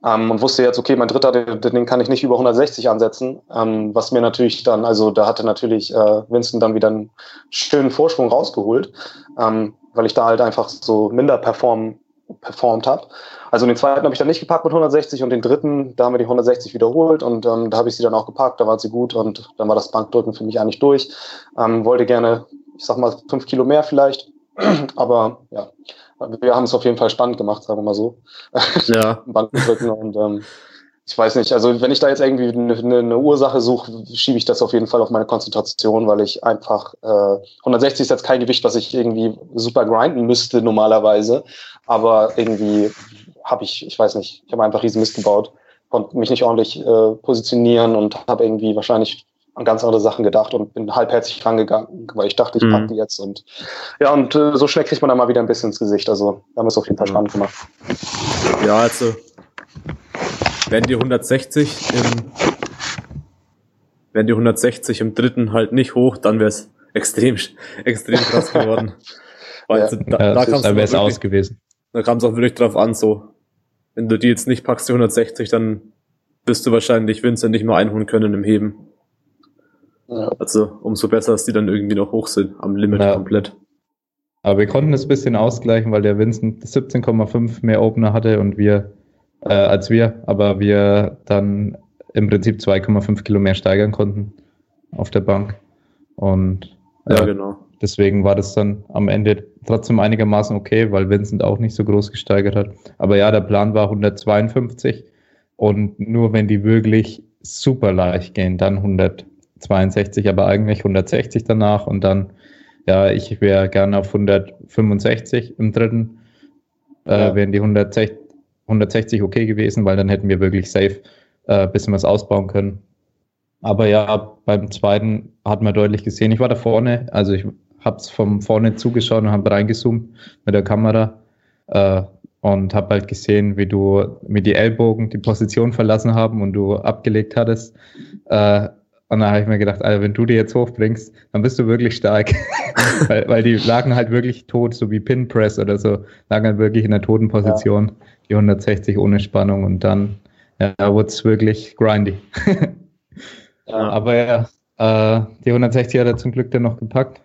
Ähm, und wusste jetzt, okay, mein dritter, den, den kann ich nicht über 160 ansetzen. Ähm, was mir natürlich dann, also da hatte natürlich äh, Winston dann wieder einen schönen Vorsprung rausgeholt, ähm, weil ich da halt einfach so minder performen performt habe. Also den zweiten habe ich dann nicht gepackt mit 160 und den dritten, da haben wir die 160 wiederholt und ähm, da habe ich sie dann auch gepackt, da war sie gut und dann war das Bankdrücken für mich eigentlich durch. Ähm, wollte gerne, ich sag mal, fünf Kilo mehr vielleicht, *clears throat* aber ja, wir haben es auf jeden Fall spannend gemacht, sagen wir mal so. Ja. *laughs* Bankdrücken und ähm, ich weiß nicht, also wenn ich da jetzt irgendwie eine, eine Ursache suche, schiebe ich das auf jeden Fall auf meine Konzentration, weil ich einfach äh, 160 ist jetzt kein Gewicht, was ich irgendwie super grinden müsste normalerweise, aber irgendwie habe ich, ich weiß nicht, ich habe einfach riesen Mist gebaut, konnte mich nicht ordentlich äh, positionieren und habe irgendwie wahrscheinlich an ganz andere Sachen gedacht und bin halbherzig rangegangen, weil ich dachte, ich mhm. packe die jetzt und ja, und äh, so schnell kriegt man dann mal wieder ein bisschen ins Gesicht. Also da haben wir es auf jeden Fall mhm. spannend gemacht. Ja, also wenn die 160 im wenn die 160 im dritten halt nicht hoch, dann wäre es extrem, *laughs* extrem krass geworden. Weil ja. da, ja, da wäre es aus gewesen. Da kam es auch wirklich drauf an, so. Wenn du die jetzt nicht packst, die 160, dann wirst du wahrscheinlich Vincent nicht mehr einholen können im Heben. Ja. Also umso besser, dass die dann irgendwie noch hoch sind, am Limit ja. komplett. Aber wir konnten es ein bisschen ausgleichen, weil der Vincent 17,5 mehr Opener hatte und wir äh, als wir, aber wir dann im Prinzip 2,5 Kilo mehr steigern konnten auf der Bank. Und ja, ja, genau. Deswegen war das dann am Ende trotzdem einigermaßen okay, weil Vincent auch nicht so groß gesteigert hat. Aber ja, der Plan war 152 und nur wenn die wirklich super leicht gehen, dann 162, aber eigentlich 160 danach und dann, ja, ich wäre gerne auf 165 im dritten, äh, ja. wären die 160, 160 okay gewesen, weil dann hätten wir wirklich safe äh, bisschen was ausbauen können. Aber ja, beim zweiten hat man deutlich gesehen, ich war da vorne, also ich habe es von vorne zugeschaut und habe reingezoomt mit der Kamera äh, und habe halt gesehen, wie du mit die Ellbogen die Position verlassen haben und du abgelegt hattest. Äh, und dann habe ich mir gedacht, Alter, wenn du die jetzt hochbringst, dann bist du wirklich stark. *laughs* weil, weil die lagen halt wirklich tot, so wie Pin Press oder so, lagen halt wirklich in der toten Position, ja. die 160 ohne Spannung und dann ja, wurde es wirklich grindy. ja. Aber ja, äh, die 160 hat er zum Glück dann noch gepackt.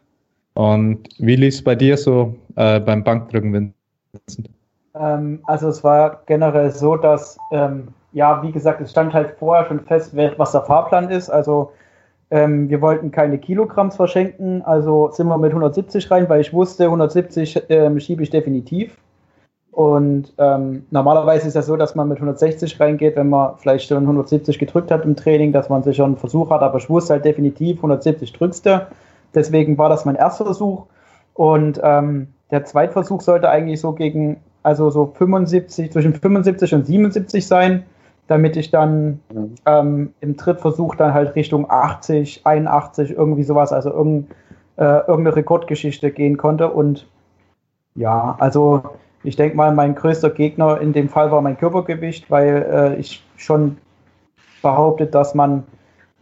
Und wie lief es bei dir so äh, beim Bankdrücken, Vincent? Ähm, also es war generell so, dass, ähm, ja, wie gesagt, es stand halt vorher schon fest, was der Fahrplan ist. Also ähm, wir wollten keine Kilogramms verschenken, also sind wir mit 170 rein, weil ich wusste, 170 ähm, schiebe ich definitiv. Und ähm, normalerweise ist ja so, dass man mit 160 reingeht, wenn man vielleicht schon 170 gedrückt hat im Training, dass man sich schon einen Versuch hat, aber ich wusste halt definitiv, 170 drückst du. Deswegen war das mein erster Versuch. Und ähm, der Zweitversuch sollte eigentlich so gegen, also so 75, zwischen 75 und 77 sein, damit ich dann mhm. ähm, im Drittversuch dann halt Richtung 80, 81, irgendwie sowas, also irgend, äh, irgendeine Rekordgeschichte gehen konnte. Und ja, also ich denke mal, mein größter Gegner in dem Fall war mein Körpergewicht, weil äh, ich schon behauptet, dass man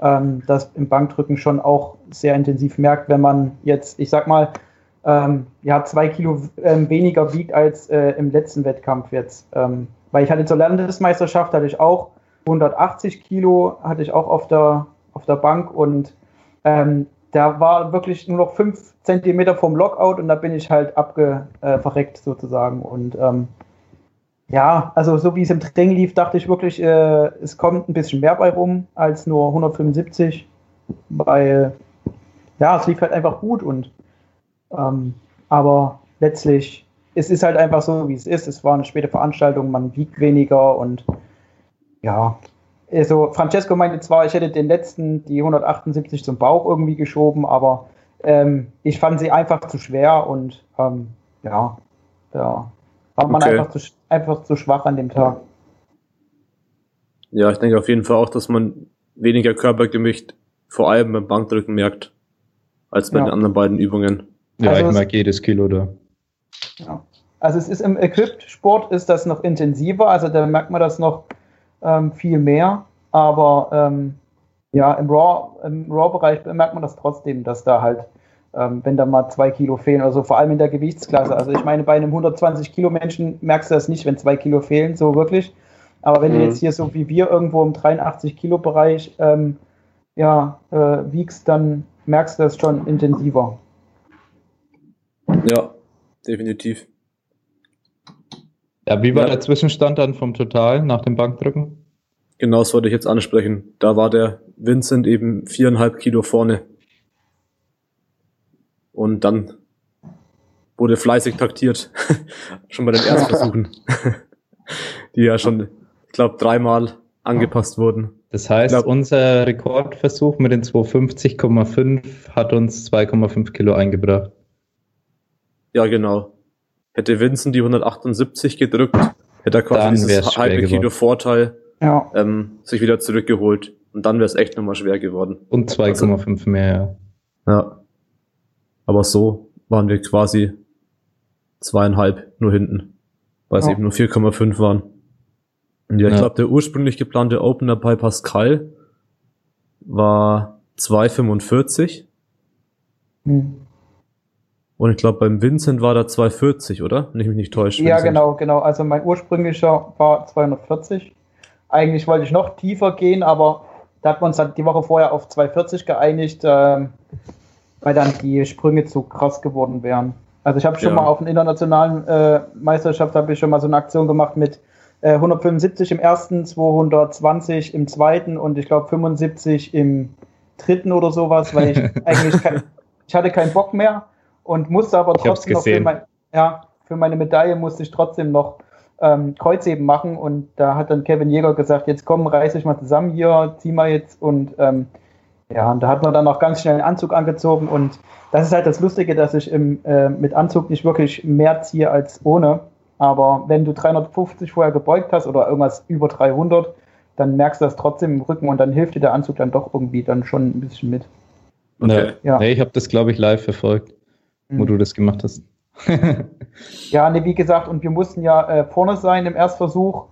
ähm, das im Bankdrücken schon auch sehr intensiv merkt, wenn man jetzt, ich sag mal, ähm, ja, zwei Kilo ähm, weniger wiegt als äh, im letzten Wettkampf jetzt. Ähm, weil ich hatte zur Landesmeisterschaft, hatte ich auch 180 Kilo, hatte ich auch auf der, auf der Bank und ähm, da war wirklich nur noch fünf Zentimeter vom Lockout und da bin ich halt abgeverreckt äh, sozusagen. Und ähm, ja, also so wie es im Training lief, dachte ich wirklich, äh, es kommt ein bisschen mehr bei rum als nur 175, weil ja, es lief halt einfach gut und ähm, aber letztlich, es ist halt einfach so, wie es ist. Es war eine späte Veranstaltung, man wiegt weniger und ja, also Francesco meinte zwar, ich hätte den letzten, die 178 zum Bauch irgendwie geschoben, aber ähm, ich fand sie einfach zu schwer und ähm, ja, da war man okay. einfach, zu, einfach zu schwach an dem Tag. Ja, ich denke auf jeden Fall auch, dass man weniger Körpergewicht vor allem beim Bankdrücken merkt, als bei ja. den anderen beiden Übungen. Ja, also ich mag jedes Kilo da. Ja. Also es ist im Equipped-Sport ist das noch intensiver, also da merkt man das noch ähm, viel mehr. Aber ähm, ja, im Raw, im Raw-Bereich merkt man das trotzdem, dass da halt, ähm, wenn da mal zwei Kilo fehlen oder so, vor allem in der Gewichtsklasse. Also ich meine, bei einem 120 Kilo Menschen merkst du das nicht, wenn zwei Kilo fehlen, so wirklich. Aber wenn mhm. du jetzt hier so wie wir irgendwo im 83 Kilo Bereich ähm, ja, äh, wiegst, dann merkst du das schon intensiver. Ja, definitiv. Ja, wie war ja. der Zwischenstand dann vom Total nach dem Bankdrücken? Genau, das wollte ich jetzt ansprechen. Da war der Vincent eben viereinhalb Kilo vorne. Und dann wurde fleißig taktiert. *laughs* schon bei den Erstversuchen. *laughs* Die ja schon, ich glaube, dreimal angepasst wurden. Das heißt, glaub, unser Rekordversuch mit den 250,5 hat uns 2,5 Kilo eingebracht. Ja, genau. Hätte Vincent die 178 gedrückt, hätte er quasi Dann dieses halbe geworden. Kilo Vorteil ja. ähm, sich wieder zurückgeholt. Und dann wäre es echt nochmal schwer geworden. Und 2,5 also, mehr, ja. Ja. Aber so waren wir quasi zweieinhalb nur hinten, weil es ja. eben nur 4,5 waren. Und ja, ich glaube, der ursprünglich geplante Opener bei Pascal war 2,45. Hm. Und ich glaube, beim Vincent war da 240, oder? Wenn ich mich nicht täusche. Ja, genau, genau. Also mein ursprünglicher war 240. Eigentlich wollte ich noch tiefer gehen, aber da hat man uns dann die Woche vorher auf 240 geeinigt, äh, weil dann die Sprünge zu krass geworden wären. Also ich habe schon ja. mal auf einer internationalen äh, Meisterschaft habe ich schon mal so eine Aktion gemacht mit äh, 175 im ersten, 220 im zweiten und ich glaube 75 im dritten oder sowas, weil ich *laughs* eigentlich kein, ich hatte keinen Bock mehr und musste aber trotzdem noch für, mein, ja, für meine Medaille musste ich trotzdem noch ähm, Kreuzheben machen und da hat dann Kevin Jäger gesagt, jetzt komm, reiß dich mal zusammen hier, zieh mal jetzt und ähm, ja, und da hat man dann auch ganz schnell einen Anzug angezogen und das ist halt das Lustige, dass ich im, äh, mit Anzug nicht wirklich mehr ziehe als ohne. Aber wenn du 350 vorher gebeugt hast oder irgendwas über 300, dann merkst du das trotzdem im Rücken und dann hilft dir der Anzug dann doch irgendwie dann schon ein bisschen mit. Okay. Ja. Nee, ich habe das, glaube ich, live verfolgt wo mhm. du das gemacht hast. *laughs* ja, ne, wie gesagt, und wir mussten ja äh, vorne sein im Erstversuch.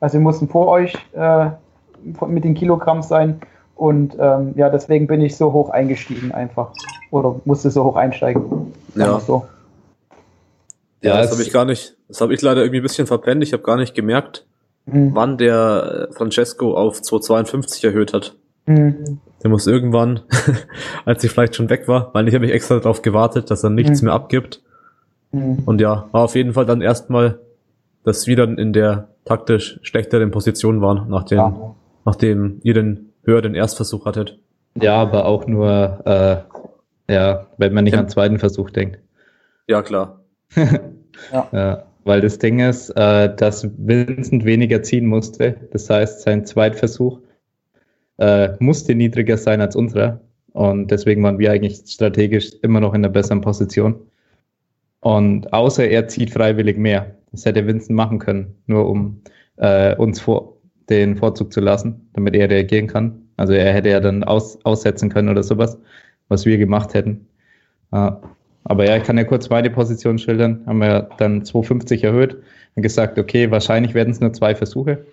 Also wir mussten vor euch äh, mit den Kilogramm sein. Und ähm, ja, deswegen bin ich so hoch eingestiegen einfach. Oder musste so hoch einsteigen. Ja. So. Ja, das habe ich gar nicht. Das habe ich leider irgendwie ein bisschen verpennt. Ich habe gar nicht gemerkt, mhm. wann der äh, Francesco auf 252 erhöht hat. Mhm. Der muss irgendwann, *laughs* als ich vielleicht schon weg war, weil ich habe mich extra darauf gewartet, dass er nichts mhm. mehr abgibt. Mhm. Und ja, war auf jeden Fall dann erstmal, dass wir dann in der taktisch schlechteren Position waren, nachdem, ja. nachdem ihr den höheren Erstversuch hattet. Ja, aber auch nur, äh, ja, wenn man nicht ja. an den zweiten Versuch denkt. Ja, klar. *laughs* ja. ja. Weil das Ding ist, äh, dass Vincent weniger ziehen musste. Das heißt, sein Zweitversuch äh, musste niedriger sein als unsere. Und deswegen waren wir eigentlich strategisch immer noch in einer besseren Position. Und außer er zieht freiwillig mehr. Das hätte Vincent machen können, nur um äh, uns vor, den Vorzug zu lassen, damit er reagieren kann. Also er hätte ja dann aus, aussetzen können oder sowas, was wir gemacht hätten. Äh, aber ja, ich kann ja kurz meine Position schildern. Haben wir dann 250 erhöht und gesagt, okay, wahrscheinlich werden es nur zwei Versuche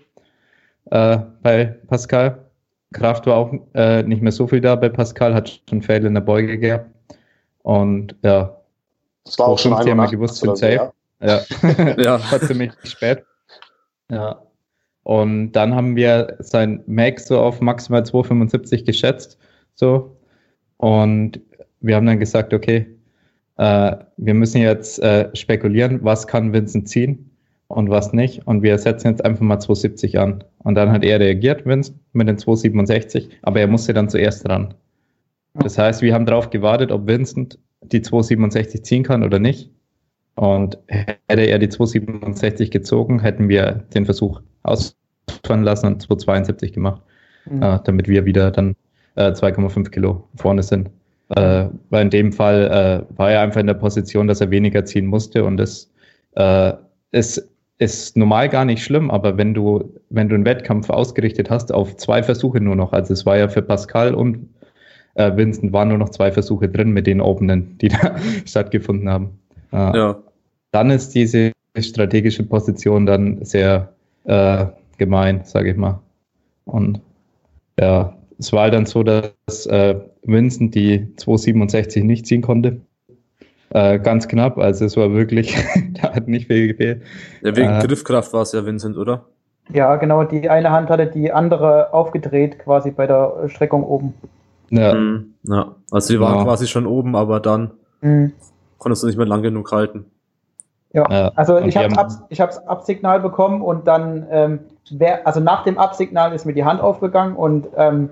äh, bei Pascal. Kraft war auch äh, nicht mehr so viel da bei Pascal, hat schon Fälle in der Beuge gehabt. Und ja, das war auch schon einmal gewusst, sind safe. Ja, ja. *laughs* *laughs* ja. war ziemlich spät. Ja. Und dann haben wir sein Max so auf maximal 2,75 geschätzt. So. Und wir haben dann gesagt, okay, äh, wir müssen jetzt äh, spekulieren, was kann Vincent ziehen und was nicht. Und wir setzen jetzt einfach mal 270 an. Und dann hat er reagiert, Vincent, mit den 267, aber er musste dann zuerst ran. Das heißt, wir haben darauf gewartet, ob Vincent die 267 ziehen kann oder nicht. Und hätte er die 267 gezogen, hätten wir den Versuch ausfahren lassen und 272 gemacht, mhm. äh, damit wir wieder dann äh, 2,5 Kilo vorne sind. Äh, weil in dem Fall äh, war er einfach in der Position, dass er weniger ziehen musste und das äh, ist, ist normal gar nicht schlimm, aber wenn du, wenn du einen Wettkampf ausgerichtet hast auf zwei Versuche nur noch, also es war ja für Pascal und äh, Vincent waren nur noch zwei Versuche drin mit den Openen, *laughs* die da stattgefunden haben. Äh, ja. Dann ist diese strategische Position dann sehr äh, gemein, sage ich mal. Und ja, es war halt dann so, dass äh, Vincent die 267 nicht ziehen konnte. Äh, ganz knapp, also es war wirklich, *laughs* da hat nicht viel gefehlt. Ja, wegen äh, Griffkraft war es ja Vincent, oder? Ja, genau, die eine Hand hatte die andere aufgedreht, quasi bei der Streckung oben. Ja. Mhm, ja. Also die waren ja. quasi schon oben, aber dann mhm. konntest du nicht mehr lang genug halten. Ja, ja. also ich habe Ab, ich hab's Absignal bekommen und dann, ähm, wer, also nach dem Absignal ist mir die Hand aufgegangen und ähm,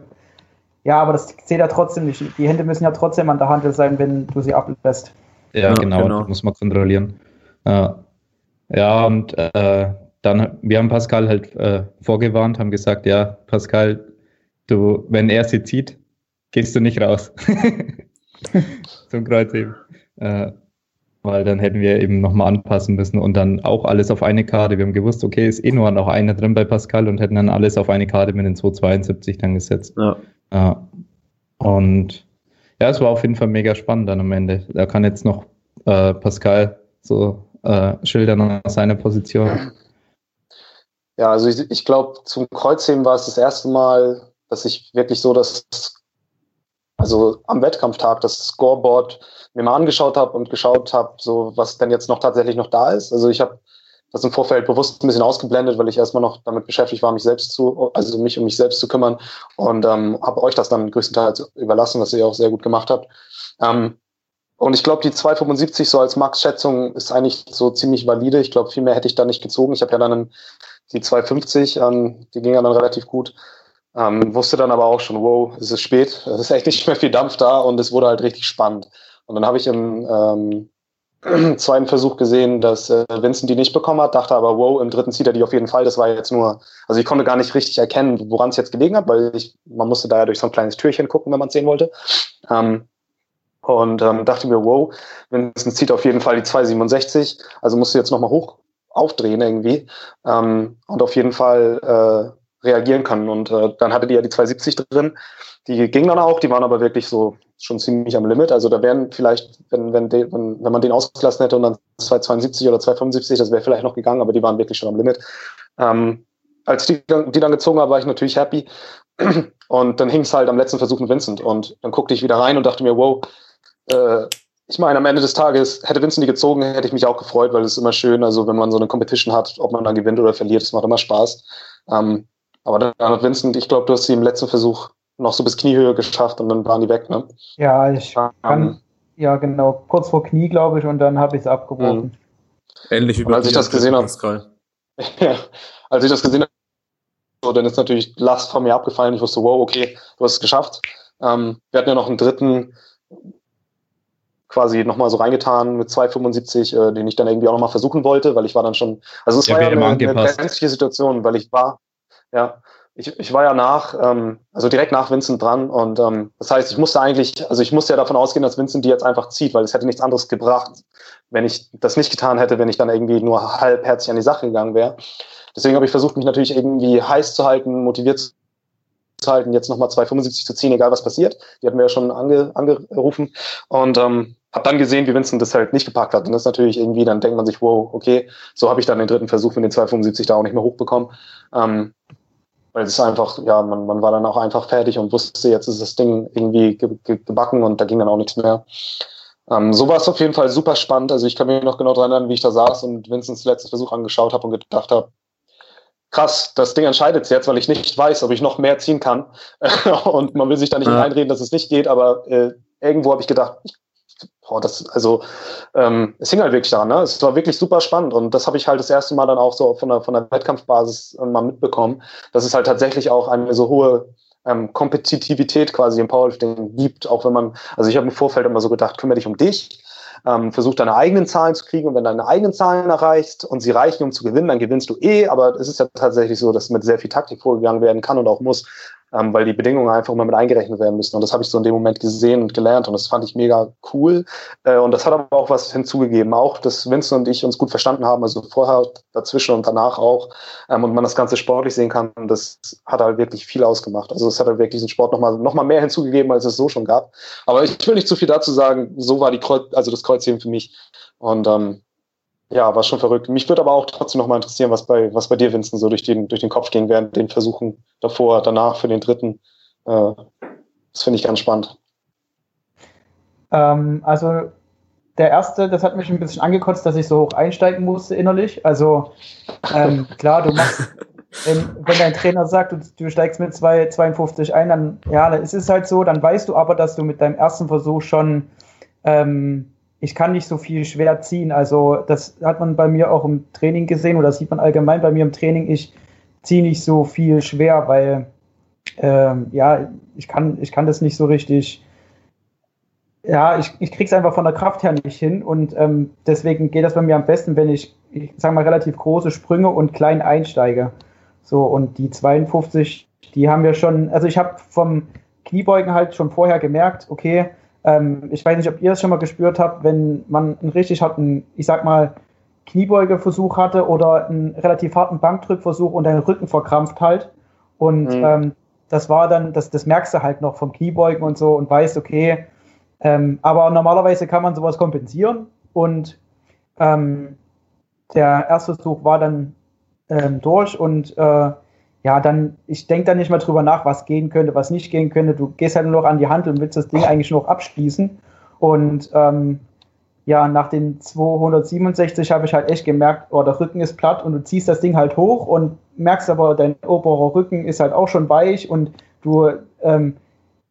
ja, aber das zählt ja trotzdem nicht. Die Hände müssen ja trotzdem an der Hand sein, wenn du sie ablässt. Ja, ja genau, genau. muss man kontrollieren. Ja, ja und äh, dann, wir haben Pascal halt äh, vorgewarnt, haben gesagt, ja, Pascal, du, wenn er sie zieht, gehst du nicht raus. *laughs* Zum Kreuzheben. Äh, weil dann hätten wir eben nochmal anpassen müssen und dann auch alles auf eine Karte. Wir haben gewusst, okay, ist eh nur noch einer drin bei Pascal und hätten dann alles auf eine Karte mit den 272 dann gesetzt. Ja. ja. Und ja, es war auf jeden Fall mega spannend dann am Ende. Da kann jetzt noch äh, Pascal so äh, schildern seiner Position. Ja, also ich, ich glaube, zum Kreuzheben war es das erste Mal, dass ich wirklich so das also am Wettkampftag das Scoreboard mir mal angeschaut habe und geschaut habe, so was denn jetzt noch tatsächlich noch da ist. Also ich habe das im Vorfeld bewusst ein bisschen ausgeblendet, weil ich erstmal noch damit beschäftigt war, mich selbst zu, also mich um mich selbst zu kümmern und ähm, habe euch das dann größtenteils überlassen, was ihr auch sehr gut gemacht habt. Ähm, und ich glaube, die 275 so als Max-Schätzung ist eigentlich so ziemlich valide. Ich glaube, viel mehr hätte ich da nicht gezogen. Ich habe ja dann die 250, ähm, die ging ja dann relativ gut. Ähm, wusste dann aber auch schon, wow, es ist spät, es ist echt nicht mehr viel Dampf da und es wurde halt richtig spannend. Und dann habe ich im ähm, *clears throat* zweiten Versuch gesehen, dass äh, Vincent die nicht bekommen hat, dachte aber, wow, im dritten zieht er die auf jeden Fall. Das war jetzt nur, also ich konnte gar nicht richtig erkennen, woran es jetzt gelegen hat, weil ich, man musste da ja durch so ein kleines Türchen gucken, wenn man es sehen wollte. Ähm, und ähm, dachte mir, wow, Vincent zieht auf jeden Fall die 267, also musst du jetzt nochmal hoch aufdrehen irgendwie. Ähm, und auf jeden Fall äh, reagieren kann. Und äh, dann hatte die ja die 270 drin. Die ging dann auch, die waren aber wirklich so schon ziemlich am Limit. Also da wären vielleicht, wenn, wenn, de, wenn, wenn man den ausgelassen hätte und dann 272 oder 275, das wäre vielleicht noch gegangen, aber die waren wirklich schon am Limit. Ähm, als die, die dann gezogen habe, war ich natürlich happy. *clears throat* Und dann hing es halt am letzten Versuch mit Vincent. Und dann guckte ich wieder rein und dachte mir, wow, äh, ich meine, am Ende des Tages hätte Vincent die gezogen, hätte ich mich auch gefreut, weil es ist immer schön, also wenn man so eine Competition hat, ob man dann gewinnt oder verliert, es macht immer Spaß. Ähm, aber dann hat Vincent, ich glaube, du hast sie im letzten Versuch noch so bis Kniehöhe geschafft und dann waren die weg, ne? Ja, ich um, kann, ja genau, kurz vor Knie, glaube ich, und dann habe ich es abgebrochen. Mhm. Ähnlich wie bei als ich das gesehen habe. *laughs* ja, als ich das gesehen habe, so, dann ist natürlich Last von mir abgefallen. Ich wusste, wow, okay, du hast es geschafft. Ähm, wir hatten ja noch einen dritten quasi nochmal so reingetan mit 2,75, äh, den ich dann irgendwie auch nochmal versuchen wollte, weil ich war dann schon, also es ja, war ja eine, eine brenzliche Situation, weil ich war, ja, ich, ich war ja nach, ähm, also direkt nach Vincent dran und ähm, das heißt, ich musste eigentlich, also ich musste ja davon ausgehen, dass Vincent die jetzt einfach zieht, weil es hätte nichts anderes gebracht, wenn ich das nicht getan hätte, wenn ich dann irgendwie nur halbherzig an die Sache gegangen wäre. Deswegen habe ich versucht, mich natürlich irgendwie heiß zu halten, motiviert zu halten, jetzt nochmal 2,75 zu ziehen, egal was passiert. Die hatten wir ja schon ange, angerufen und ähm, habe dann gesehen, wie Vincent das halt nicht gepackt hat. Und das ist natürlich irgendwie, dann denkt man sich, wow, okay, so habe ich dann den dritten Versuch mit den 2,75 da auch nicht mehr hochbekommen. Ähm, weil es einfach, ja, man, man war dann auch einfach fertig und wusste, jetzt ist das Ding irgendwie ge ge gebacken und da ging dann auch nichts mehr. Ähm, so war es auf jeden Fall super spannend. Also ich kann mich noch genau daran erinnern, wie ich da saß und Vincents letzten Versuch angeschaut habe und gedacht habe, krass, das Ding entscheidet jetzt, weil ich nicht weiß, ob ich noch mehr ziehen kann. *laughs* und man will sich da nicht ja. reinreden, dass es nicht geht, aber äh, irgendwo habe ich gedacht, ich, boah, das, also ähm, es hing halt wirklich daran, ne? Es war wirklich super spannend und das habe ich halt das erste Mal dann auch so von der, von der Wettkampfbasis äh, mal mitbekommen, dass es halt tatsächlich auch eine so hohe ähm, Kompetitivität quasi im Powerlifting gibt, auch wenn man, also ich habe im Vorfeld immer so gedacht, kümmere dich um dich, ähm, versuch deine eigenen Zahlen zu kriegen und wenn deine eigenen Zahlen erreichst und sie reichen, um zu gewinnen, dann gewinnst du eh, aber es ist ja tatsächlich so, dass mit sehr viel Taktik vorgegangen werden kann und auch muss, ähm, weil die Bedingungen einfach immer mit eingerechnet werden müssen. Und das habe ich so in dem Moment gesehen und gelernt und das fand ich mega cool. Äh, und das hat aber auch was hinzugegeben, auch, dass Vincent und ich uns gut verstanden haben, also vorher, dazwischen und danach auch. Ähm, und man das Ganze sportlich sehen kann, das hat halt wirklich viel ausgemacht. Also es hat halt wirklich diesen Sport nochmal noch mal mehr hinzugegeben, als es so schon gab. Aber ich will nicht zu viel dazu sagen, so war die Kreuz, also das Kreuzheben für mich. Und ähm, ja, war schon verrückt. Mich würde aber auch trotzdem noch mal interessieren, was bei, was bei dir, Vincent, so durch den, durch den Kopf ging während den Versuchen davor, danach für den dritten. Äh, das finde ich ganz spannend. Ähm, also der erste, das hat mich ein bisschen angekotzt, dass ich so hoch einsteigen musste innerlich. Also ähm, *laughs* klar, du machst, wenn, wenn, dein Trainer sagt, du, du steigst mit 2,52 ein, dann ja, dann ist es halt so, dann weißt du aber, dass du mit deinem ersten Versuch schon ähm, ich kann nicht so viel schwer ziehen. Also das hat man bei mir auch im Training gesehen oder sieht man allgemein bei mir im Training. Ich ziehe nicht so viel schwer, weil ähm, ja, ich kann, ich kann das nicht so richtig. Ja, ich, ich krieg's einfach von der Kraft her nicht hin und ähm, deswegen geht das bei mir am besten, wenn ich, ich sag mal, relativ große Sprünge und klein einsteige. So, und die 52, die haben wir schon, also ich habe vom Kniebeugen halt schon vorher gemerkt, okay, ähm, ich weiß nicht, ob ihr es schon mal gespürt habt, wenn man einen richtig harten, ich sag mal, Kniebeugeversuch hatte oder einen relativ harten Bankdrückversuch und deinen Rücken verkrampft halt. Und mhm. ähm, das war dann, das, das merkst du halt noch vom Kniebeugen und so und weißt, okay, ähm, aber normalerweise kann man sowas kompensieren und ähm, der erste Versuch war dann ähm, durch und äh, ja, dann, ich denke da nicht mal drüber nach, was gehen könnte, was nicht gehen könnte. Du gehst halt nur noch an die Hand und willst das Ding eigentlich nur noch abschließen. Und ähm, ja, nach den 267 habe ich halt echt gemerkt, oh, der Rücken ist platt und du ziehst das Ding halt hoch und merkst aber, dein oberer Rücken ist halt auch schon weich und du, ähm,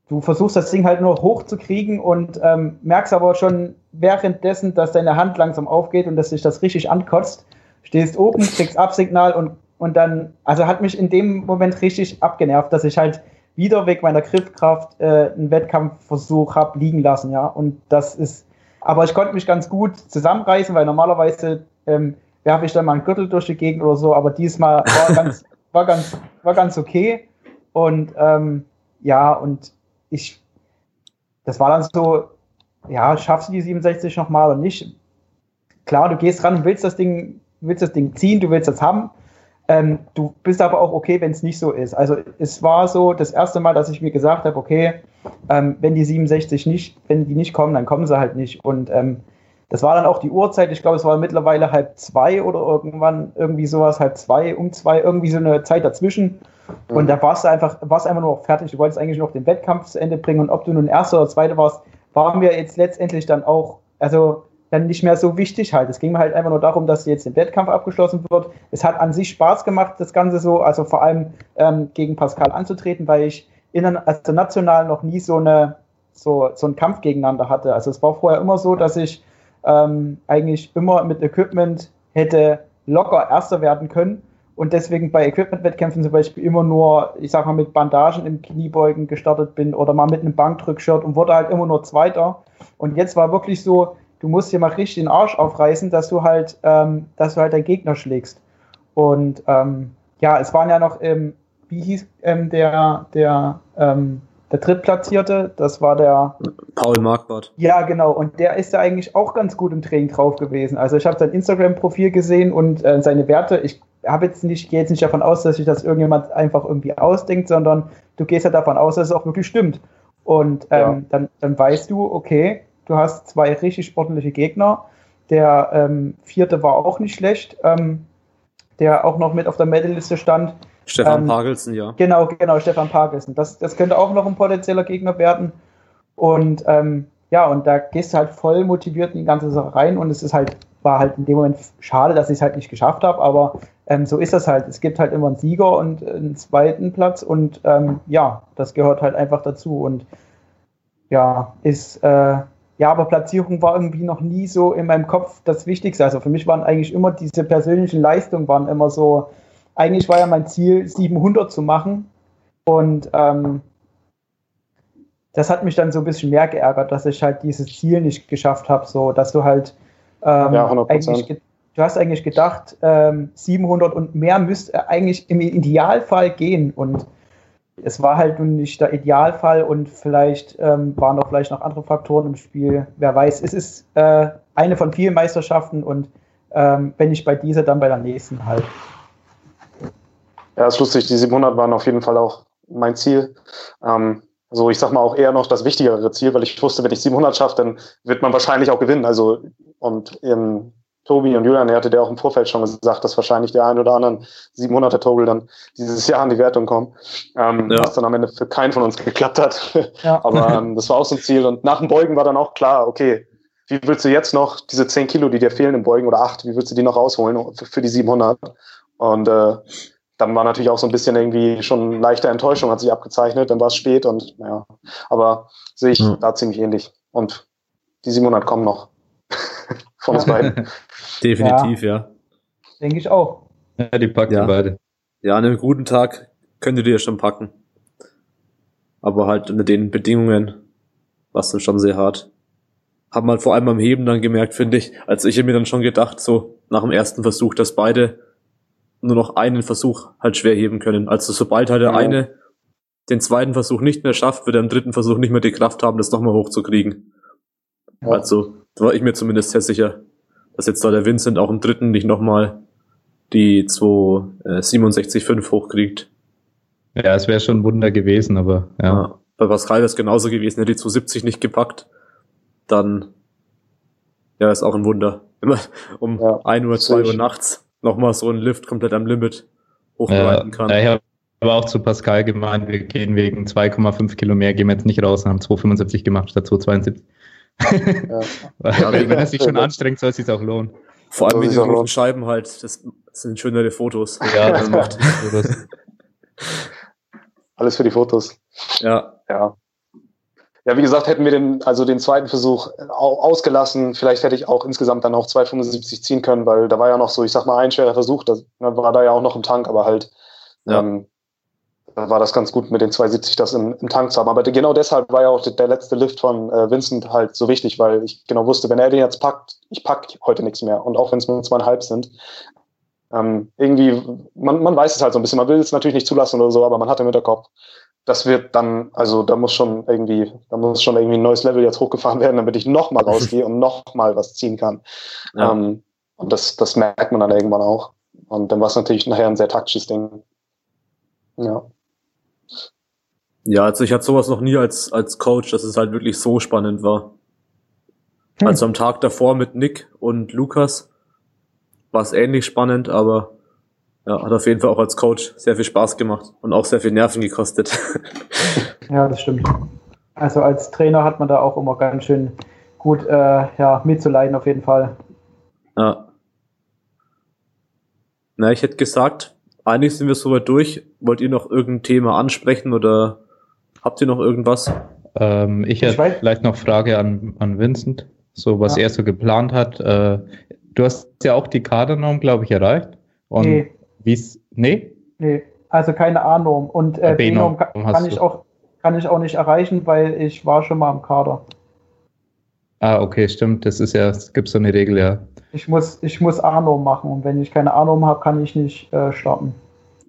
du versuchst das Ding halt nur hochzukriegen und ähm, merkst aber schon währenddessen, dass deine Hand langsam aufgeht und dass sich das richtig ankotzt. Stehst oben, kriegst Absignal und und dann, also hat mich in dem Moment richtig abgenervt, dass ich halt wieder wegen meiner Griffkraft äh, einen Wettkampfversuch habe liegen lassen, ja. Und das ist, aber ich konnte mich ganz gut zusammenreißen, weil normalerweise ähm, werfe ich dann mal einen Gürtel durch die Gegend oder so, aber diesmal war ganz, *laughs* war ganz, war ganz okay. Und ähm, ja, und ich, das war dann so, ja, schaffst du die 67 nochmal oder nicht? Klar, du gehst ran, willst das Ding, willst das Ding ziehen, du willst das haben. Ähm, du bist aber auch okay, wenn es nicht so ist. Also es war so das erste Mal, dass ich mir gesagt habe, okay, ähm, wenn die 67 nicht, wenn die nicht kommen, dann kommen sie halt nicht. Und ähm, das war dann auch die Uhrzeit, ich glaube, es war mittlerweile halb zwei oder irgendwann irgendwie sowas, halb zwei, um zwei, irgendwie so eine Zeit dazwischen. Und mhm. da warst du einfach, warst einfach nur noch fertig. Du wolltest eigentlich noch den Wettkampf zu Ende bringen und ob du nun erster oder zweiter warst, waren wir jetzt letztendlich dann auch, also dann nicht mehr so wichtig halt. Es ging mir halt einfach nur darum, dass jetzt der Wettkampf abgeschlossen wird. Es hat an sich Spaß gemacht, das Ganze so, also vor allem ähm, gegen Pascal anzutreten, weil ich in, also noch nie so eine so, so einen Kampf gegeneinander hatte. Also es war vorher immer so, dass ich ähm, eigentlich immer mit Equipment hätte locker Erster werden können und deswegen bei Equipment-Wettkämpfen zum Beispiel immer nur, ich sag mal, mit Bandagen im Kniebeugen gestartet bin oder mal mit einem Bankdrückshirt und wurde halt immer nur Zweiter. Und jetzt war wirklich so, du musst dir mal richtig den Arsch aufreißen, dass du halt, ähm, dass du halt deinen Gegner schlägst. Und ähm, ja, es waren ja noch, ähm, wie hieß ähm, der, der, ähm, der Drittplatzierte, das war der Paul Marquardt. Ja, genau. Und der ist ja eigentlich auch ganz gut im Training drauf gewesen. Also ich habe sein Instagram-Profil gesehen und äh, seine Werte. Ich habe jetzt nicht, gehe jetzt nicht davon aus, dass sich das irgendjemand einfach irgendwie ausdenkt, sondern du gehst ja davon aus, dass es auch wirklich stimmt. Und ähm, ja. dann, dann weißt du, okay, Du hast zwei richtig sportliche Gegner. Der ähm, vierte war auch nicht schlecht, ähm, der auch noch mit auf der Medalliste stand. Stefan ähm, Pagelsen, ja. Genau, genau, Stefan Pagelsen. Das, das könnte auch noch ein potenzieller Gegner werden. Und ähm, ja, und da gehst du halt voll motiviert in die ganze Sache rein und es ist halt war halt in dem Moment schade, dass ich es halt nicht geschafft habe, aber ähm, so ist das halt. Es gibt halt immer einen Sieger und einen zweiten Platz und ähm, ja, das gehört halt einfach dazu und ja, ist, äh, ja, aber Platzierung war irgendwie noch nie so in meinem Kopf das Wichtigste. Also für mich waren eigentlich immer diese persönlichen Leistungen waren immer so, eigentlich war ja mein Ziel 700 zu machen. Und ähm, das hat mich dann so ein bisschen mehr geärgert, dass ich halt dieses Ziel nicht geschafft habe, so dass du halt ähm, ja, eigentlich, du hast eigentlich gedacht, ähm, 700 und mehr müsste eigentlich im Idealfall gehen. Und es war halt nun nicht der Idealfall und vielleicht ähm, waren auch vielleicht noch andere Faktoren im Spiel. Wer weiß, es ist äh, eine von vielen Meisterschaften und ähm, wenn ich bei dieser, dann bei der nächsten halt. Ja, ist lustig. Die 700 waren auf jeden Fall auch mein Ziel. Ähm, so, ich sag mal auch eher noch das wichtigere Ziel, weil ich wusste, wenn ich 700 schaffe, dann wird man wahrscheinlich auch gewinnen. Also, und im Tobi und Julian, der hatte der auch im Vorfeld schon gesagt, dass wahrscheinlich der ein oder anderen 700er Togel dann dieses Jahr an die Wertung kommen, ähm, ja. was dann am Ende für keinen von uns geklappt hat. Ja. *laughs* Aber ähm, das war auch so ein Ziel. Und nach dem Beugen war dann auch klar, okay, wie willst du jetzt noch diese 10 Kilo, die dir fehlen im Beugen oder 8, wie willst du die noch rausholen für, für die 700? Und äh, dann war natürlich auch so ein bisschen irgendwie schon leichte Enttäuschung hat sich abgezeichnet, dann war es spät und ja, aber sehe ich ja. da ziemlich ähnlich. Und die 700 kommen noch von uns beiden. *laughs* Definitiv, ja. ja. Denke ich auch. Ja, die packen ja. beide. Ja, an einem guten Tag könnt ihr die ja schon packen. Aber halt unter den Bedingungen war es dann schon sehr hart. Haben halt vor allem am Heben dann gemerkt, finde ich, als ich mir dann schon gedacht, so nach dem ersten Versuch, dass beide nur noch einen Versuch halt schwer heben können. Also sobald halt der ja. eine den zweiten Versuch nicht mehr schafft, wird er im dritten Versuch nicht mehr die Kraft haben, das nochmal hochzukriegen. Ja. Also, da war ich mir zumindest sehr sicher, dass jetzt da der Vincent auch im dritten nicht nochmal die 267,5 äh, hochkriegt. Ja, es wäre schon ein Wunder gewesen, aber ja. ja bei Pascal wäre es genauso gewesen, hätte die 270 nicht gepackt, dann ja, ist auch ein Wunder. Immer um ja, 1 Uhr, 2 Uhr nachts nochmal so einen Lift komplett am Limit hochbreiten kann. Ja, ich habe aber auch zu Pascal gemeint, wir gehen wegen 2,5 Kilo mehr, gehen wir jetzt nicht raus und haben 2,75 gemacht statt 2,72. Ja. ja, wenn er sich schon anstrengt, soll es sich auch lohnen. Vor allem mit diesen roten Scheiben halt, das sind schönere Fotos. Ja, das macht Fotos. *laughs* Alles für die Fotos. Ja. Ja. Ja, wie gesagt, hätten wir den, also den zweiten Versuch ausgelassen, vielleicht hätte ich auch insgesamt dann auch 2,75 ziehen können, weil da war ja noch so, ich sag mal, ein schwerer Versuch, das war da ja auch noch im Tank, aber halt, ja. ähm, war das ganz gut mit den 2,70 das im, im, Tank zu haben. Aber genau deshalb war ja auch der letzte Lift von äh, Vincent halt so wichtig, weil ich genau wusste, wenn er den jetzt packt, ich pack heute nichts mehr. Und auch wenn es nur zweieinhalb sind, ähm, irgendwie, man, man weiß es halt so ein bisschen, man will es natürlich nicht zulassen oder so, aber man hat im Hinterkopf, das wird dann, also da muss schon irgendwie, da muss schon irgendwie ein neues Level jetzt hochgefahren werden, damit ich nochmal *laughs* rausgehe und nochmal was ziehen kann. Ja. Ähm, und das, das merkt man dann irgendwann auch. Und dann war es natürlich nachher ein sehr taktisches Ding. Ja. Ja, also ich hatte sowas noch nie als, als Coach, dass es halt wirklich so spannend war. Hm. Also am Tag davor mit Nick und Lukas war es ähnlich spannend, aber ja, hat auf jeden Fall auch als Coach sehr viel Spaß gemacht und auch sehr viel Nerven gekostet. *laughs* Ja, das stimmt. Also als Trainer hat man da auch immer ganz schön gut äh, ja, mitzuleiden, auf jeden Fall. Ja. Na, ich hätte gesagt, eigentlich sind wir soweit durch. Wollt ihr noch irgendein Thema ansprechen oder habt ihr noch irgendwas? Ähm, ich hätte ich vielleicht noch Frage an, an Vincent, so was ja. er so geplant hat. Äh, du hast ja auch die Kadernorm, glaube ich, erreicht. Und nee. Wie's? Nee? Nee, also keine Ahnung. Und äh, B-Norm kann, kann ich auch kann ich auch nicht erreichen, weil ich war schon mal im Kader. Ah, okay, stimmt. Das ist ja, es gibt so eine Regel, ja. Ich muss, ich muss A-Norm machen und wenn ich keine A-Norm habe, kann ich nicht äh, starten.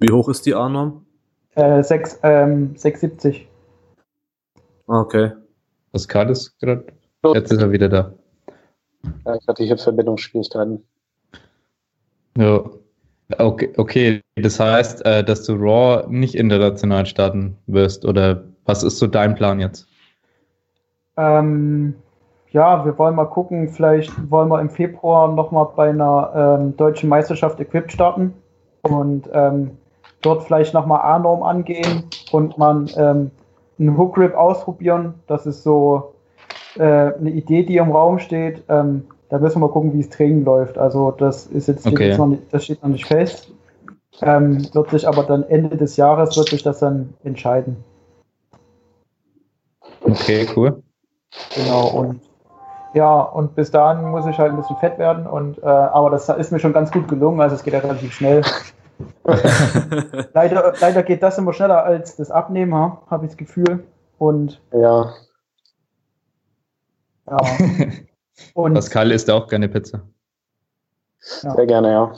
Wie hoch ist die A-Norm? Äh, 6, ähm, 670. Ah, okay. Pascal ist gerade. Jetzt ist er wieder da. Ja, ich hatte hier Verbindungsschwierigkeiten. Ja. Okay, okay, das heißt, äh, dass du Raw nicht international starten wirst oder was ist so dein Plan jetzt? Ähm, ja, wir wollen mal gucken, vielleicht wollen wir im Februar nochmal bei einer ähm, deutschen Meisterschaft Equip starten und ähm, dort vielleicht nochmal A-Norm angehen und man ähm, einen Hook Grip ausprobieren. Das ist so äh, eine Idee, die im Raum steht. Ähm, da müssen wir mal gucken, wie es Training läuft. Also das ist jetzt, Okay. jetzt noch nicht, das steht noch nicht fest. Ähm, wird sich aber dann Ende des Jahres wird sich das dann entscheiden. Okay, cool. Genau, und ja, und bis dahin muss ich halt ein bisschen fett werden und äh, aber das ist mir schon ganz gut gelungen, also es geht ja relativ schnell. *laughs* leider, leider geht das immer schneller als das Abnehmen, ha, habe ich das Gefühl. Und Ja, ja. Und Pascal isst auch gerne Pizza. sehr gerne, ja.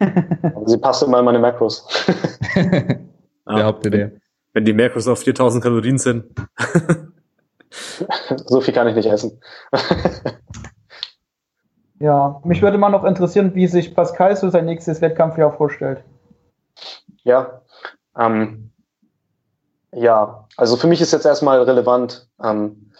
*laughs* Aber sie passt immer in meine Macros. *laughs* Ja. Behauptet er. Wenn die Macros auf 4000 Kalorien sind. so viel kann ich nicht essen. Ja, mich würde mal noch interessieren, wie sich Pascal so sein nächstes Wettkampfjahr vorstellt. Ja, ähm, ja, also für mich ist jetzt erstmal relevant, ähm,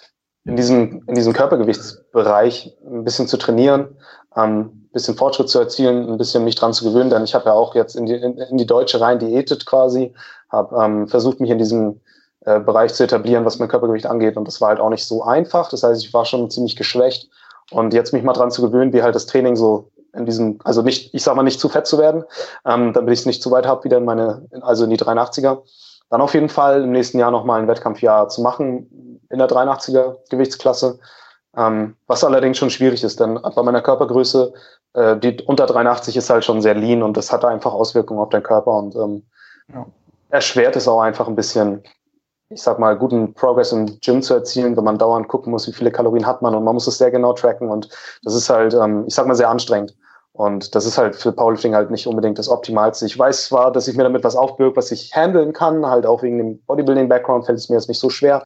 in diesem, in diesem Körpergewichtsbereich ein bisschen zu trainieren, ähm, ein bisschen Fortschritt zu erzielen, ein bisschen mich dran zu gewöhnen, denn ich habe ja auch jetzt in die, in, in die Deutsche rein diätet quasi, habe ähm, versucht, mich in diesem äh, Bereich zu etablieren, was mein Körpergewicht angeht und das war halt auch nicht so einfach, das heißt, ich war schon ziemlich geschwächt und jetzt mich mal dran zu gewöhnen, wie halt das Training so in diesem, also nicht, ich sag mal nicht zu fett zu werden, ähm, damit ich es nicht zu weit habe, wieder in meine, also in die 83er. Dann auf jeden Fall im nächsten Jahr nochmal ein Wettkampfjahr zu machen in der 83er Gewichtsklasse. Ähm, was allerdings schon schwierig ist, denn bei meiner Körpergröße, äh, die unter 83 ist halt schon sehr lean und das hat einfach Auswirkungen auf den Körper und ähm, Ja. erschwert es auch einfach ein bisschen, ich sag mal, guten Progress im Gym zu erzielen, wenn man dauernd gucken muss, wie viele Kalorien hat man und man muss es sehr genau tracken und das ist halt, ähm, ich sag mal, sehr anstrengend. Und das ist halt für Powerlifting halt nicht unbedingt das Optimalste. Ich weiß zwar, dass ich mir damit was aufbürge, was ich handeln kann, halt auch wegen dem Bodybuilding-Background fällt es mir jetzt nicht so schwer.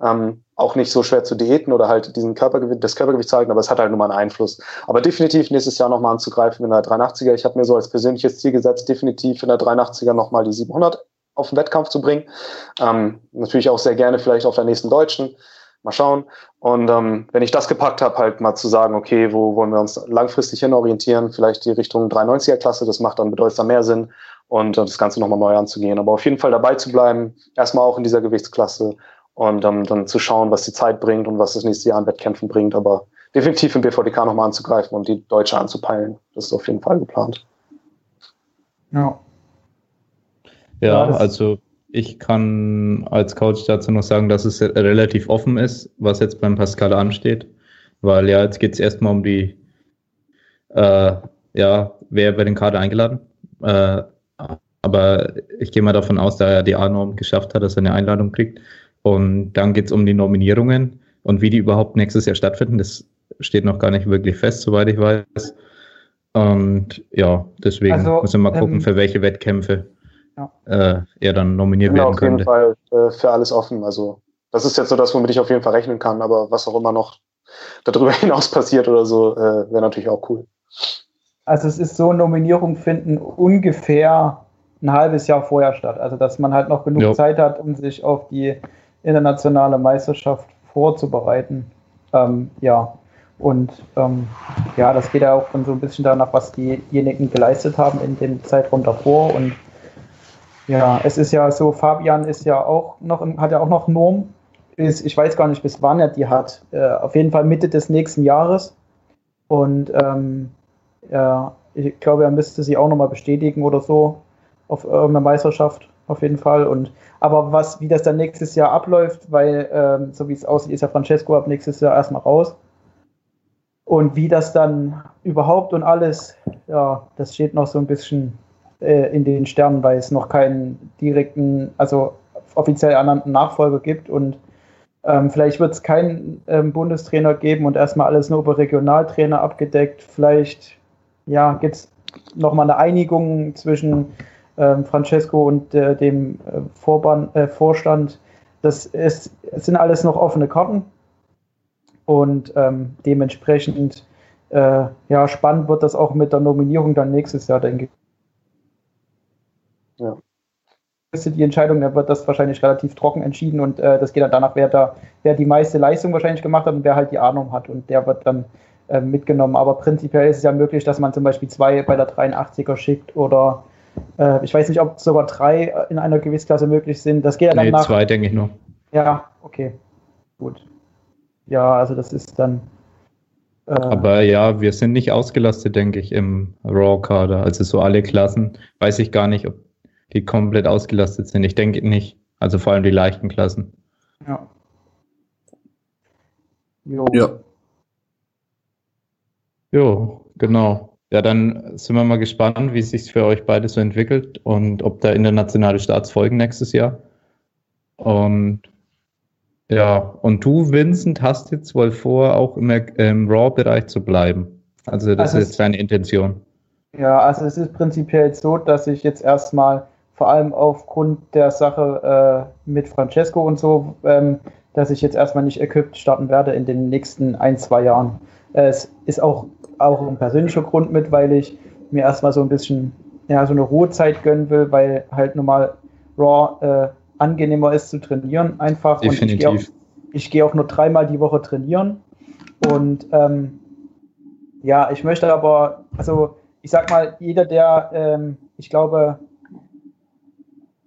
Ähm, auch nicht so schwer zu diäten oder halt diesen Körpergewicht, das Körpergewicht zu halten, aber es hat halt nur mal einen Einfluss. Aber definitiv nächstes Jahr nochmal anzugreifen in der 83er. Ich habe mir so als persönliches Ziel gesetzt, definitiv in der 83er nochmal die 700 auf den Wettkampf zu bringen. Ähm, natürlich auch sehr gerne vielleicht auf der nächsten Deutschen. Mal schauen. Und ähm, wenn ich das gepackt habe, halt mal zu sagen, okay, wo wollen wir uns langfristig hin orientieren? Vielleicht die Richtung 390er Klasse, das macht dann bedeutsam mehr Sinn und äh, das Ganze nochmal neu anzugehen. Aber auf jeden Fall dabei zu bleiben, erstmal auch in dieser Gewichtsklasse und ähm, dann zu schauen, was die Zeit bringt und was das nächste Jahr an Wettkämpfen bringt. Aber definitiv im BVDK nochmal anzugreifen und die Deutsche anzupeilen. Das ist auf jeden Fall geplant. Ja. Ja, Ja, also ich kann als Coach dazu noch sagen, dass es relativ offen ist, was jetzt beim Pascal ansteht. Weil ja, jetzt geht es erstmal um die, äh, ja, wer bei den Kader eingeladen. Äh, aber ich gehe mal davon aus, da er die A-Norm geschafft hat, dass er eine Einladung kriegt. Und dann geht es um die Nominierungen und wie die überhaupt nächstes Jahr stattfinden. Das steht noch gar nicht wirklich fest, soweit ich weiß. Und ja, deswegen Also, müssen wir mal gucken, ähm, für welche Wettkämpfe Ja. äh, er dann nominiert bin werden auf jeden könnte. Fall äh, für alles offen. Also das ist jetzt so das, womit ich auf jeden Fall rechnen kann. Aber was auch immer noch darüber *laughs* hinaus passiert oder so, äh, wäre natürlich auch cool. Also es ist so, Nominierungen finden ungefähr ein halbes Jahr vorher statt. Also dass man halt noch genug Ja. Zeit hat, um sich auf die internationale Meisterschaft vorzubereiten. Ähm, ja. Und ähm, ja, das geht ja auch dann so ein bisschen danach, was diejenigen geleistet haben in dem Zeitraum davor. Und ja, es ist ja so, Fabian ist ja auch noch, hat ja auch noch Norm. Ist, ich weiß gar nicht, bis wann er die hat. Äh, auf jeden Fall Mitte des nächsten Jahres. Und ähm, ja, ich glaube, er müsste sie auch nochmal bestätigen oder so auf irgendeiner Meisterschaft auf jeden Fall. Und aber was, wie das dann nächstes Jahr abläuft, weil ähm, so wie es aussieht, ist ja Francesco ab nächstes Jahr erstmal raus. Und wie das dann überhaupt und alles, ja, das steht noch so ein bisschen äh, in den Sternen, weil es noch keinen direkten, also offiziell ernannten Nachfolger gibt und ähm, vielleicht wird es keinen ähm, Bundestrainer geben und erstmal alles nur über Regionaltrainer abgedeckt. Vielleicht ja, gibt es nochmal eine Einigung zwischen ähm, Francesco und äh, dem äh, Vorband, äh, Vorstand. Das ist, sind alles noch offene Karten und ähm, dementsprechend äh, ja, spannend wird das auch mit der Nominierung dann nächstes Jahr, denke Ja. Ist Die Entscheidung, da wird das wahrscheinlich relativ trocken entschieden und äh, das geht dann danach, wer da, wer die meiste Leistung wahrscheinlich gemacht hat und wer halt die Ahnung hat und der wird dann äh, mitgenommen. Aber prinzipiell ist es ja möglich, dass man zum Beispiel zwei bei der 83er schickt oder äh, ich weiß nicht, ob sogar drei in einer Gewichtsklasse möglich sind. Das geht ja dann Nee, nach. zwei denke ich nur. Ja, okay. Gut. Ja, also das ist dann. Äh, Aber ja, wir sind nicht ausgelastet, denke ich, im Raw-Kader. Also so alle Klassen, weiß ich gar nicht, ob die komplett ausgelastet sind. Ich denke nicht. Also vor allem die leichten Klassen. Ja. Jo. Ja. Jo, genau. Ja, dann sind wir mal gespannt, wie es sich für euch beide so entwickelt und ob da internationale Starts folgen nächstes Jahr. Und ja, und du, Vincent, hast jetzt wohl vor, auch im, im Raw-Bereich zu bleiben. Also das also ist jetzt deine Intention. Ja, also es ist prinzipiell so, dass ich jetzt erstmal vor allem aufgrund der Sache äh, mit Francesco und so, ähm, dass ich jetzt erstmal nicht equipped starten werde in den nächsten ein, zwei Jahren. Es ist auch auch ein persönlicher Grund mit, weil ich mir erstmal so ein bisschen ja, so eine Ruhezeit gönnen will, weil halt normal Raw äh, angenehmer ist zu trainieren einfach. Definitiv. Und ich gehe auch, geh auch, nur dreimal die Woche trainieren. Und ähm, ja, ich möchte aber, also ich sag mal, jeder, der, ähm, ich glaube,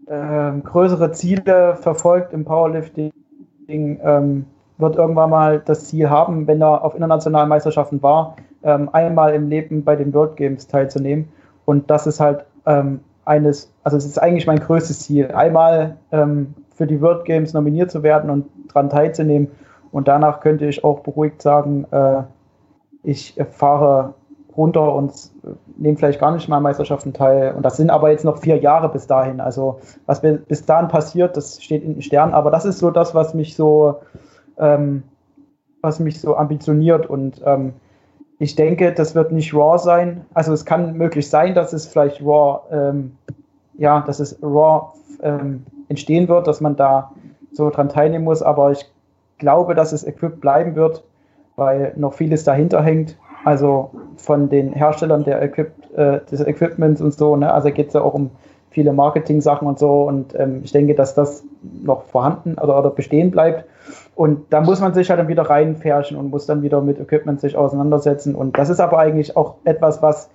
ähm, größere Ziele verfolgt im Powerlifting, ähm, wird irgendwann mal das Ziel haben, wenn er auf internationalen Meisterschaften war, ähm, einmal im Leben bei den World Games teilzunehmen. Und das ist halt ähm, eines, also es ist eigentlich mein größtes Ziel, einmal ähm, für die World Games nominiert zu werden und daran teilzunehmen. Und danach könnte ich auch beruhigt sagen, äh, ich fahre runter und nehme vielleicht gar nicht mal Meisterschaften teil. Und das sind aber jetzt noch vier Jahre bis dahin. Also was bis dahin passiert, das steht in den Sternen. Aber das ist so das, was mich so, ähm, was mich so ambitioniert und ähm, ich denke, das wird nicht Raw sein. Also es kann möglich sein, dass es vielleicht Raw, ähm, ja, dass es Raw ähm, entstehen wird, dass man da so dran teilnehmen muss. Aber ich glaube, dass es Equip bleiben wird, weil noch vieles dahinter hängt. Also von den Herstellern der Equip, äh, des Equipments und so. Ne? Also geht es ja auch um viele Marketing-Sachen und so. Und ähm, ich denke, dass das noch vorhanden oder, oder bestehen bleibt. Und da muss man sich halt dann wieder reinfärschen und muss dann wieder mit Equipment sich auseinandersetzen. Und das ist aber eigentlich auch etwas, was,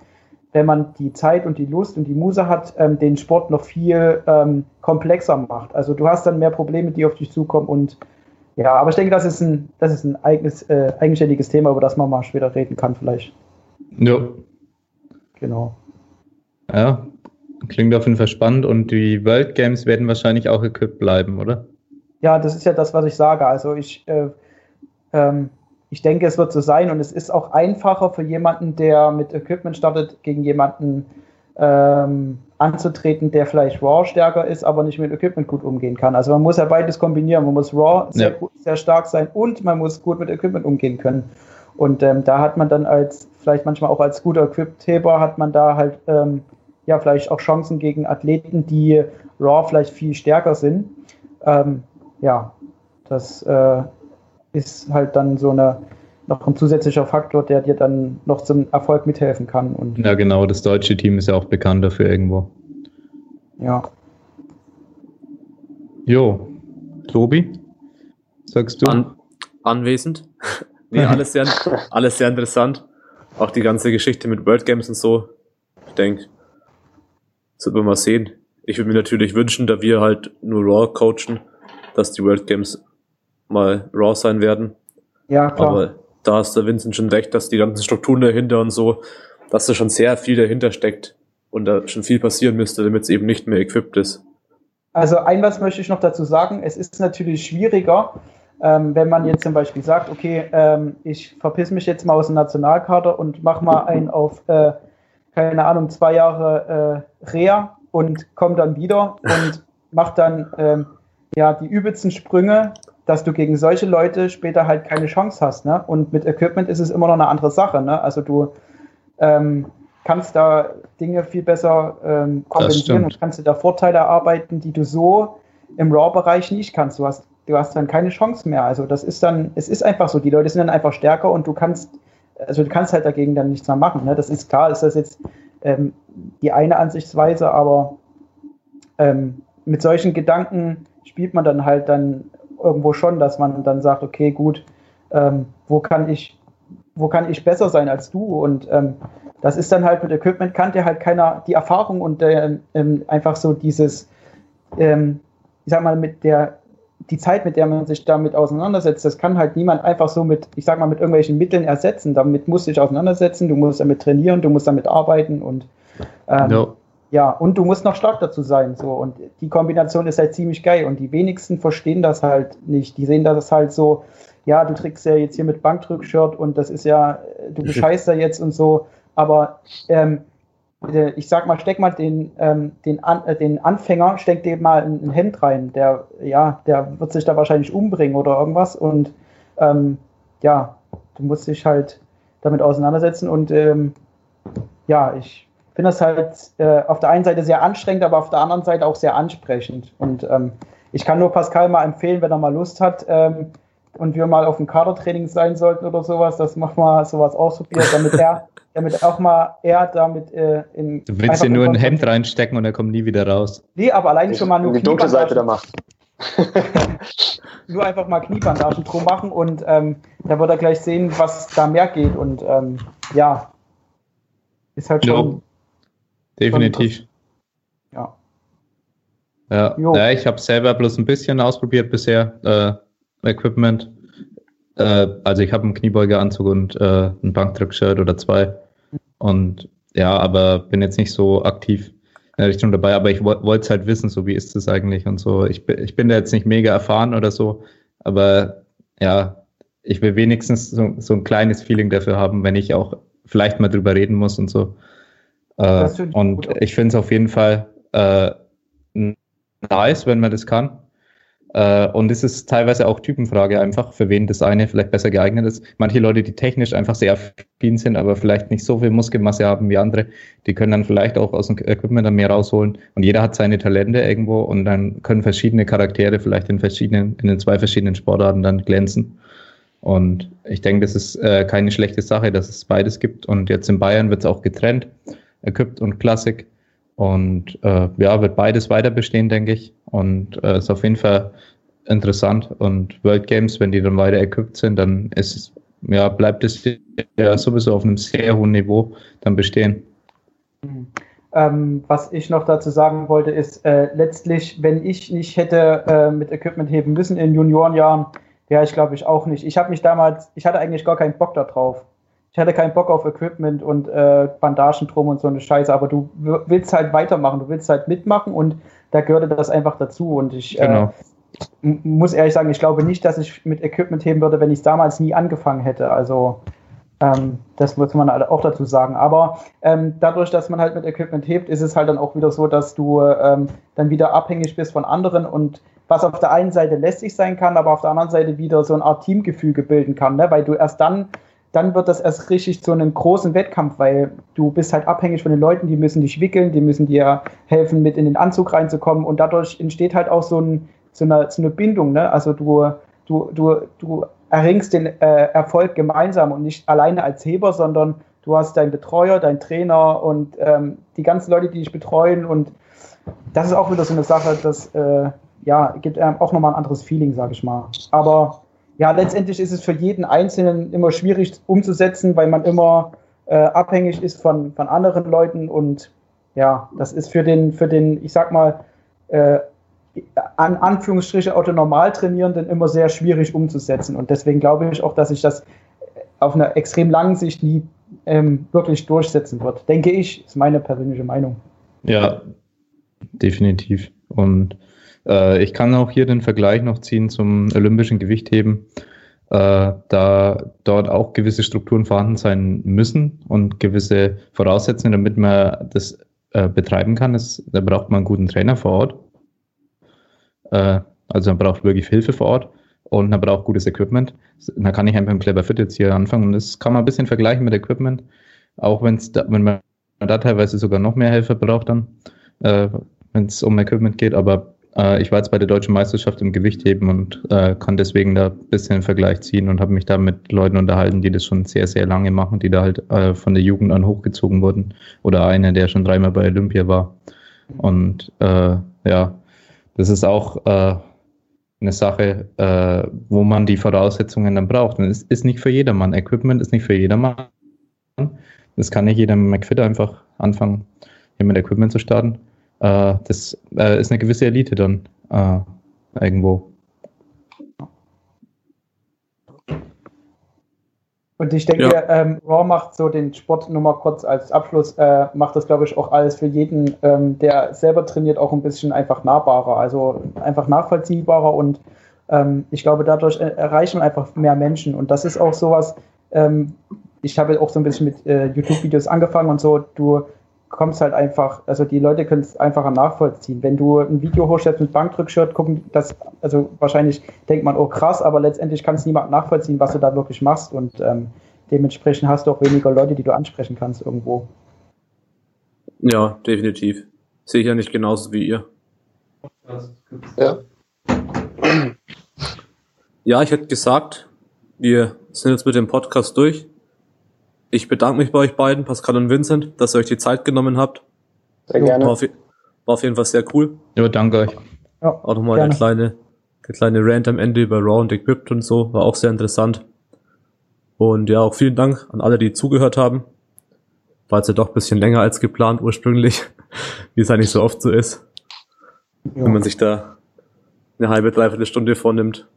wenn man die Zeit und die Lust und die Muse hat, ähm, den Sport noch viel ähm, komplexer macht. Also du hast dann mehr Probleme, die auf dich zukommen und ja, aber ich denke, das ist ein, das ist ein eigenes, äh, eigenständiges Thema, über das man mal später reden kann, vielleicht. Ja. Genau. Ja, klingt auf jeden Fall spannend und die World Games werden wahrscheinlich auch equipped bleiben, oder? Ja, das ist ja das, was ich sage. Also ich, äh, ähm, ich denke, es wird so sein und es ist auch einfacher für jemanden, der mit Equipment startet, gegen jemanden ähm, anzutreten, der vielleicht Raw stärker ist, aber nicht mit Equipment gut umgehen kann. Also man muss ja beides kombinieren. Man muss Raw sehr, ja. gut, sehr stark sein und man muss gut mit Equipment umgehen können. Und ähm, da hat man dann als, vielleicht manchmal auch als guter Equipped-Heber, hat man da halt ähm, ja vielleicht auch Chancen gegen Athleten, die Raw vielleicht viel stärker sind. Ähm, ja, das äh, ist halt dann so eine noch ein zusätzlicher Faktor, der dir dann noch zum Erfolg mithelfen kann. Und ja, genau, das deutsche Team ist ja auch bekannt dafür irgendwo. Ja. Jo, Tobi, sagst du? An, anwesend. *laughs* nee, alles sehr, alles sehr interessant. Auch die ganze Geschichte mit World Games und so. Ich denke, das wird man mal sehen. Ich würde mir natürlich wünschen, da wir halt nur Raw coachen, dass die World Games mal Raw sein werden. Ja, klar. Aber da ist der Vincent schon recht, dass die ganzen Strukturen dahinter und so, dass da schon sehr viel dahinter steckt und da schon viel passieren müsste, damit es eben nicht mehr equipped ist. Also ein was möchte ich noch dazu sagen, es ist natürlich schwieriger, ähm, wenn man jetzt zum Beispiel sagt, okay, ähm, ich verpiss mich jetzt mal aus dem Nationalkader und mach mal einen auf, äh, keine Ahnung, zwei Jahre äh, Reha und komme dann wieder und mach dann ähm, ja, die übelsten Sprünge, dass du gegen solche Leute später halt keine Chance hast. Ne? Und mit Equipment ist es immer noch eine andere Sache. Ne? Also du ähm, kannst da Dinge viel besser ähm, kompensieren und kannst dir da Vorteile erarbeiten, die du so im RAW-Bereich nicht kannst. Du hast, du hast dann keine Chance mehr. Also das ist dann, es ist einfach so, die Leute sind dann einfach stärker und du kannst, also du kannst halt dagegen dann nichts mehr machen. Ne? Das ist klar, ist das jetzt ähm, die eine Ansichtsweise, aber ähm, mit solchen Gedanken spielt man dann halt dann irgendwo schon, dass man dann sagt, okay, gut, ähm, wo kann ich, wo kann ich besser sein als du? Und ähm, das ist dann halt mit Equipment kann dir halt keiner die Erfahrung und äh, ähm, einfach so dieses, ähm, ich sag mal, mit der die Zeit, mit der man sich damit auseinandersetzt, das kann halt niemand einfach so mit, ich sag mal, mit irgendwelchen Mitteln ersetzen. Damit musst du dich auseinandersetzen, du musst damit trainieren, du musst damit arbeiten und ähm, no. Ja, und du musst noch stark dazu sein. So. Und die Kombination ist halt ziemlich geil. Und die wenigsten verstehen das halt nicht. Die sehen das halt so, ja, du trägst ja jetzt hier mit Bankdrückshirt und das ist ja, du bescheißt da jetzt und so. Aber ähm, äh, ich sag mal, steck mal den, ähm, den, An äh, den Anfänger, steck dem mal ein, ein, Hemd rein, der, ja, der wird sich da wahrscheinlich umbringen oder irgendwas und ähm, ja, du musst dich halt damit auseinandersetzen und ähm, ja, ich finde das halt äh, auf der einen Seite sehr anstrengend, aber auf der anderen Seite auch sehr ansprechend und ähm, ich kann nur Pascal mal empfehlen, wenn er mal Lust hat, ähm, und wir mal auf dem Kadertraining sein sollten oder sowas, dass man mal sowas ausprobiert, damit er *laughs* damit auch mal er damit äh, in. Du willst dir nur ein Hemd reinstecken und er kommt nie wieder raus. Nee, aber allein schon mal nur die dunkle Seite der Macht. *laughs* nur einfach mal Kniebandagen drum machen und ähm, da wird er gleich sehen, was da mehr geht und ähm, ja, ist halt schon. Definitiv. Ja. Ja, ja ich habe selber bloß ein bisschen ausprobiert bisher, äh, Equipment. Äh, also ich habe einen Kniebeugeanzug und äh, ein Bankdrückshirt oder zwei. Und ja, aber bin jetzt nicht so aktiv in der Richtung dabei, aber ich wollte es halt wissen, so wie ist es eigentlich und so. Ich, ich bin da jetzt nicht mega erfahren oder so, aber ja, ich will wenigstens so, so ein kleines Feeling dafür haben, wenn ich auch vielleicht mal drüber reden muss und so. Äh, und ich finde es auf jeden Fall äh, nice, wenn man das kann. Äh, und es ist teilweise auch Typenfrage einfach, für wen das eine vielleicht besser geeignet ist. Manche Leute, die technisch einfach sehr affin sind, aber vielleicht nicht so viel Muskelmasse haben wie andere, die können dann vielleicht auch aus dem Equipment dann mehr rausholen. Und jeder hat seine Talente irgendwo und dann können verschiedene Charaktere vielleicht in verschiedenen, in den zwei verschiedenen Sportarten dann glänzen. Und ich denke, das ist äh, keine schlechte Sache, dass es beides gibt. Und jetzt in Bayern wird es auch getrennt, Equipped und Classic. Und äh, ja, wird beides weiter bestehen, denke ich. Und äh, ist auf jeden Fall interessant. Und World Games, wenn die dann weiter equipped sind, dann ist es, ja, bleibt es ja sowieso auf einem sehr hohen Niveau dann bestehen. Ähm, was ich noch dazu sagen wollte, ist äh, letztlich, wenn ich nicht hätte äh, mit Equipment heben müssen in Juniorenjahren, wäre ich glaube ich auch nicht. Ich habe mich damals, ich hatte eigentlich gar keinen Bock darauf ich hatte keinen Bock auf Equipment und äh, Bandagen drum und so eine Scheiße, aber du willst halt weitermachen, du willst halt mitmachen und da gehörte das einfach dazu und ich, äh, genau. äh, muss ehrlich sagen, ich glaube nicht, dass ich mit Equipment heben würde, wenn ich es damals nie angefangen hätte, also ähm, das muss man auch dazu sagen. Aber ähm, dadurch, dass man halt mit Equipment hebt, ist es halt dann auch wieder so, dass du ähm, dann wieder abhängig bist von anderen und was auf der einen Seite lästig sein kann, aber auf der anderen Seite wieder so eine Art Teamgefüge bilden kann, ne? weil du erst dann dann wird das erst richtig zu einem großen Wettkampf, weil du bist halt abhängig von den Leuten, die müssen dich wickeln, die müssen dir helfen, mit in den Anzug reinzukommen und dadurch entsteht halt auch so, ein, so, eine, so eine Bindung. Ne? Also du, du, du, du erringst den äh, Erfolg gemeinsam und nicht alleine als Heber, sondern du hast deinen Betreuer, deinen Trainer und ähm, die ganzen Leute, die dich betreuen und das ist auch wieder so eine Sache, das äh, ja, gibt ähm, auch nochmal ein anderes Feeling, sag ich mal. Aber ja, letztendlich ist es für jeden Einzelnen immer schwierig umzusetzen, weil man immer äh, abhängig ist von, von anderen Leuten und ja, das ist für den, für den, ich sag mal, äh, an Anführungsstriche Autonormaltrainierenden immer sehr schwierig umzusetzen. Und deswegen glaube ich auch, dass sich das auf einer extrem langen Sicht nie ähm, wirklich durchsetzen wird. Denke ich, ist meine persönliche Meinung. Ja, definitiv. Und äh, ich kann auch hier den Vergleich noch ziehen zum olympischen Gewichtheben, äh, da dort auch gewisse Strukturen vorhanden sein müssen und gewisse Voraussetzungen, damit man das äh, betreiben kann. Das, da braucht man einen guten Trainer vor Ort. Äh, also man braucht wirklich Hilfe vor Ort und man braucht gutes Equipment. Da kann ich einfach im Clever Fit jetzt hier anfangen und das kann man ein bisschen vergleichen mit Equipment, auch wenn's da, wenn man da teilweise sogar noch mehr Helfer braucht dann, äh, wenn es um Equipment geht, aber äh, ich war jetzt bei der deutschen Meisterschaft im Gewichtheben und äh, kann deswegen da ein bisschen einen Vergleich ziehen und habe mich da mit Leuten unterhalten, die das schon sehr, sehr lange machen, die da halt äh, von der Jugend an hochgezogen wurden. Oder einer, der schon dreimal bei Olympia war. Und äh, ja, das ist auch äh, eine Sache, äh, wo man die Voraussetzungen dann braucht. Und es ist nicht für jedermann. Equipment ist nicht für jedermann. Das kann nicht jeder McFit einfach anfangen, hier mit Equipment zu starten äh, das äh, ist eine gewisse Elite dann äh, irgendwo. Und ich denke, ja. ähm, Raw macht so den Sport nur mal kurz als Abschluss, äh, macht das, glaube ich, auch alles für jeden, ähm, der selber trainiert, auch ein bisschen einfach nahbarer, also einfach nachvollziehbarer. Und ähm, ich glaube, dadurch äh, erreichen einfach mehr Menschen. Und das ist auch sowas, ähm, ich habe auch so ein bisschen mit äh, YouTube-Videos angefangen und so, du kommst halt einfach, also die Leute können es einfacher nachvollziehen. Wenn du ein Video hochstellst mit Bankdrückshirt, gucken das, also wahrscheinlich denkt man, oh krass, aber letztendlich kann es niemand nachvollziehen, was du da wirklich machst und ähm, dementsprechend hast du auch weniger Leute, die du ansprechen kannst irgendwo. Ja, definitiv. Sehe ich ja nicht genauso wie ihr. Ja. Ja, ich hätte gesagt, wir sind jetzt mit dem Podcast durch. Ich bedanke mich bei euch beiden, Pascal und Vincent, dass ihr euch die Zeit genommen habt. Sehr gerne. War auf, war auf jeden Fall sehr cool. Ja, danke euch. Ja, auch nochmal der kleine, der kleine Rant am Ende über Raw und Equipped und so, war auch sehr interessant. Und ja, auch vielen Dank an alle, die zugehört haben. War jetzt ja doch ein bisschen länger als geplant ursprünglich, *laughs* wie es eigentlich so oft so ist. Ja. Wenn man sich da eine halbe, dreiviertel Stunde vornimmt,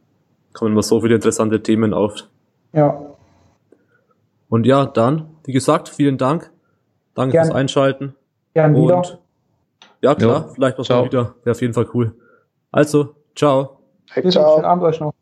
kommen immer so viele interessante Themen auf. Ja. Und ja, dann, wie gesagt, vielen Dank. Danke Gern. fürs Einschalten. Gern wieder. Und ja, klar, jo. vielleicht noch mal wieder. Wäre auf jeden Fall cool. Also, ciao. Hey, ciao. Schönen Abend euch noch.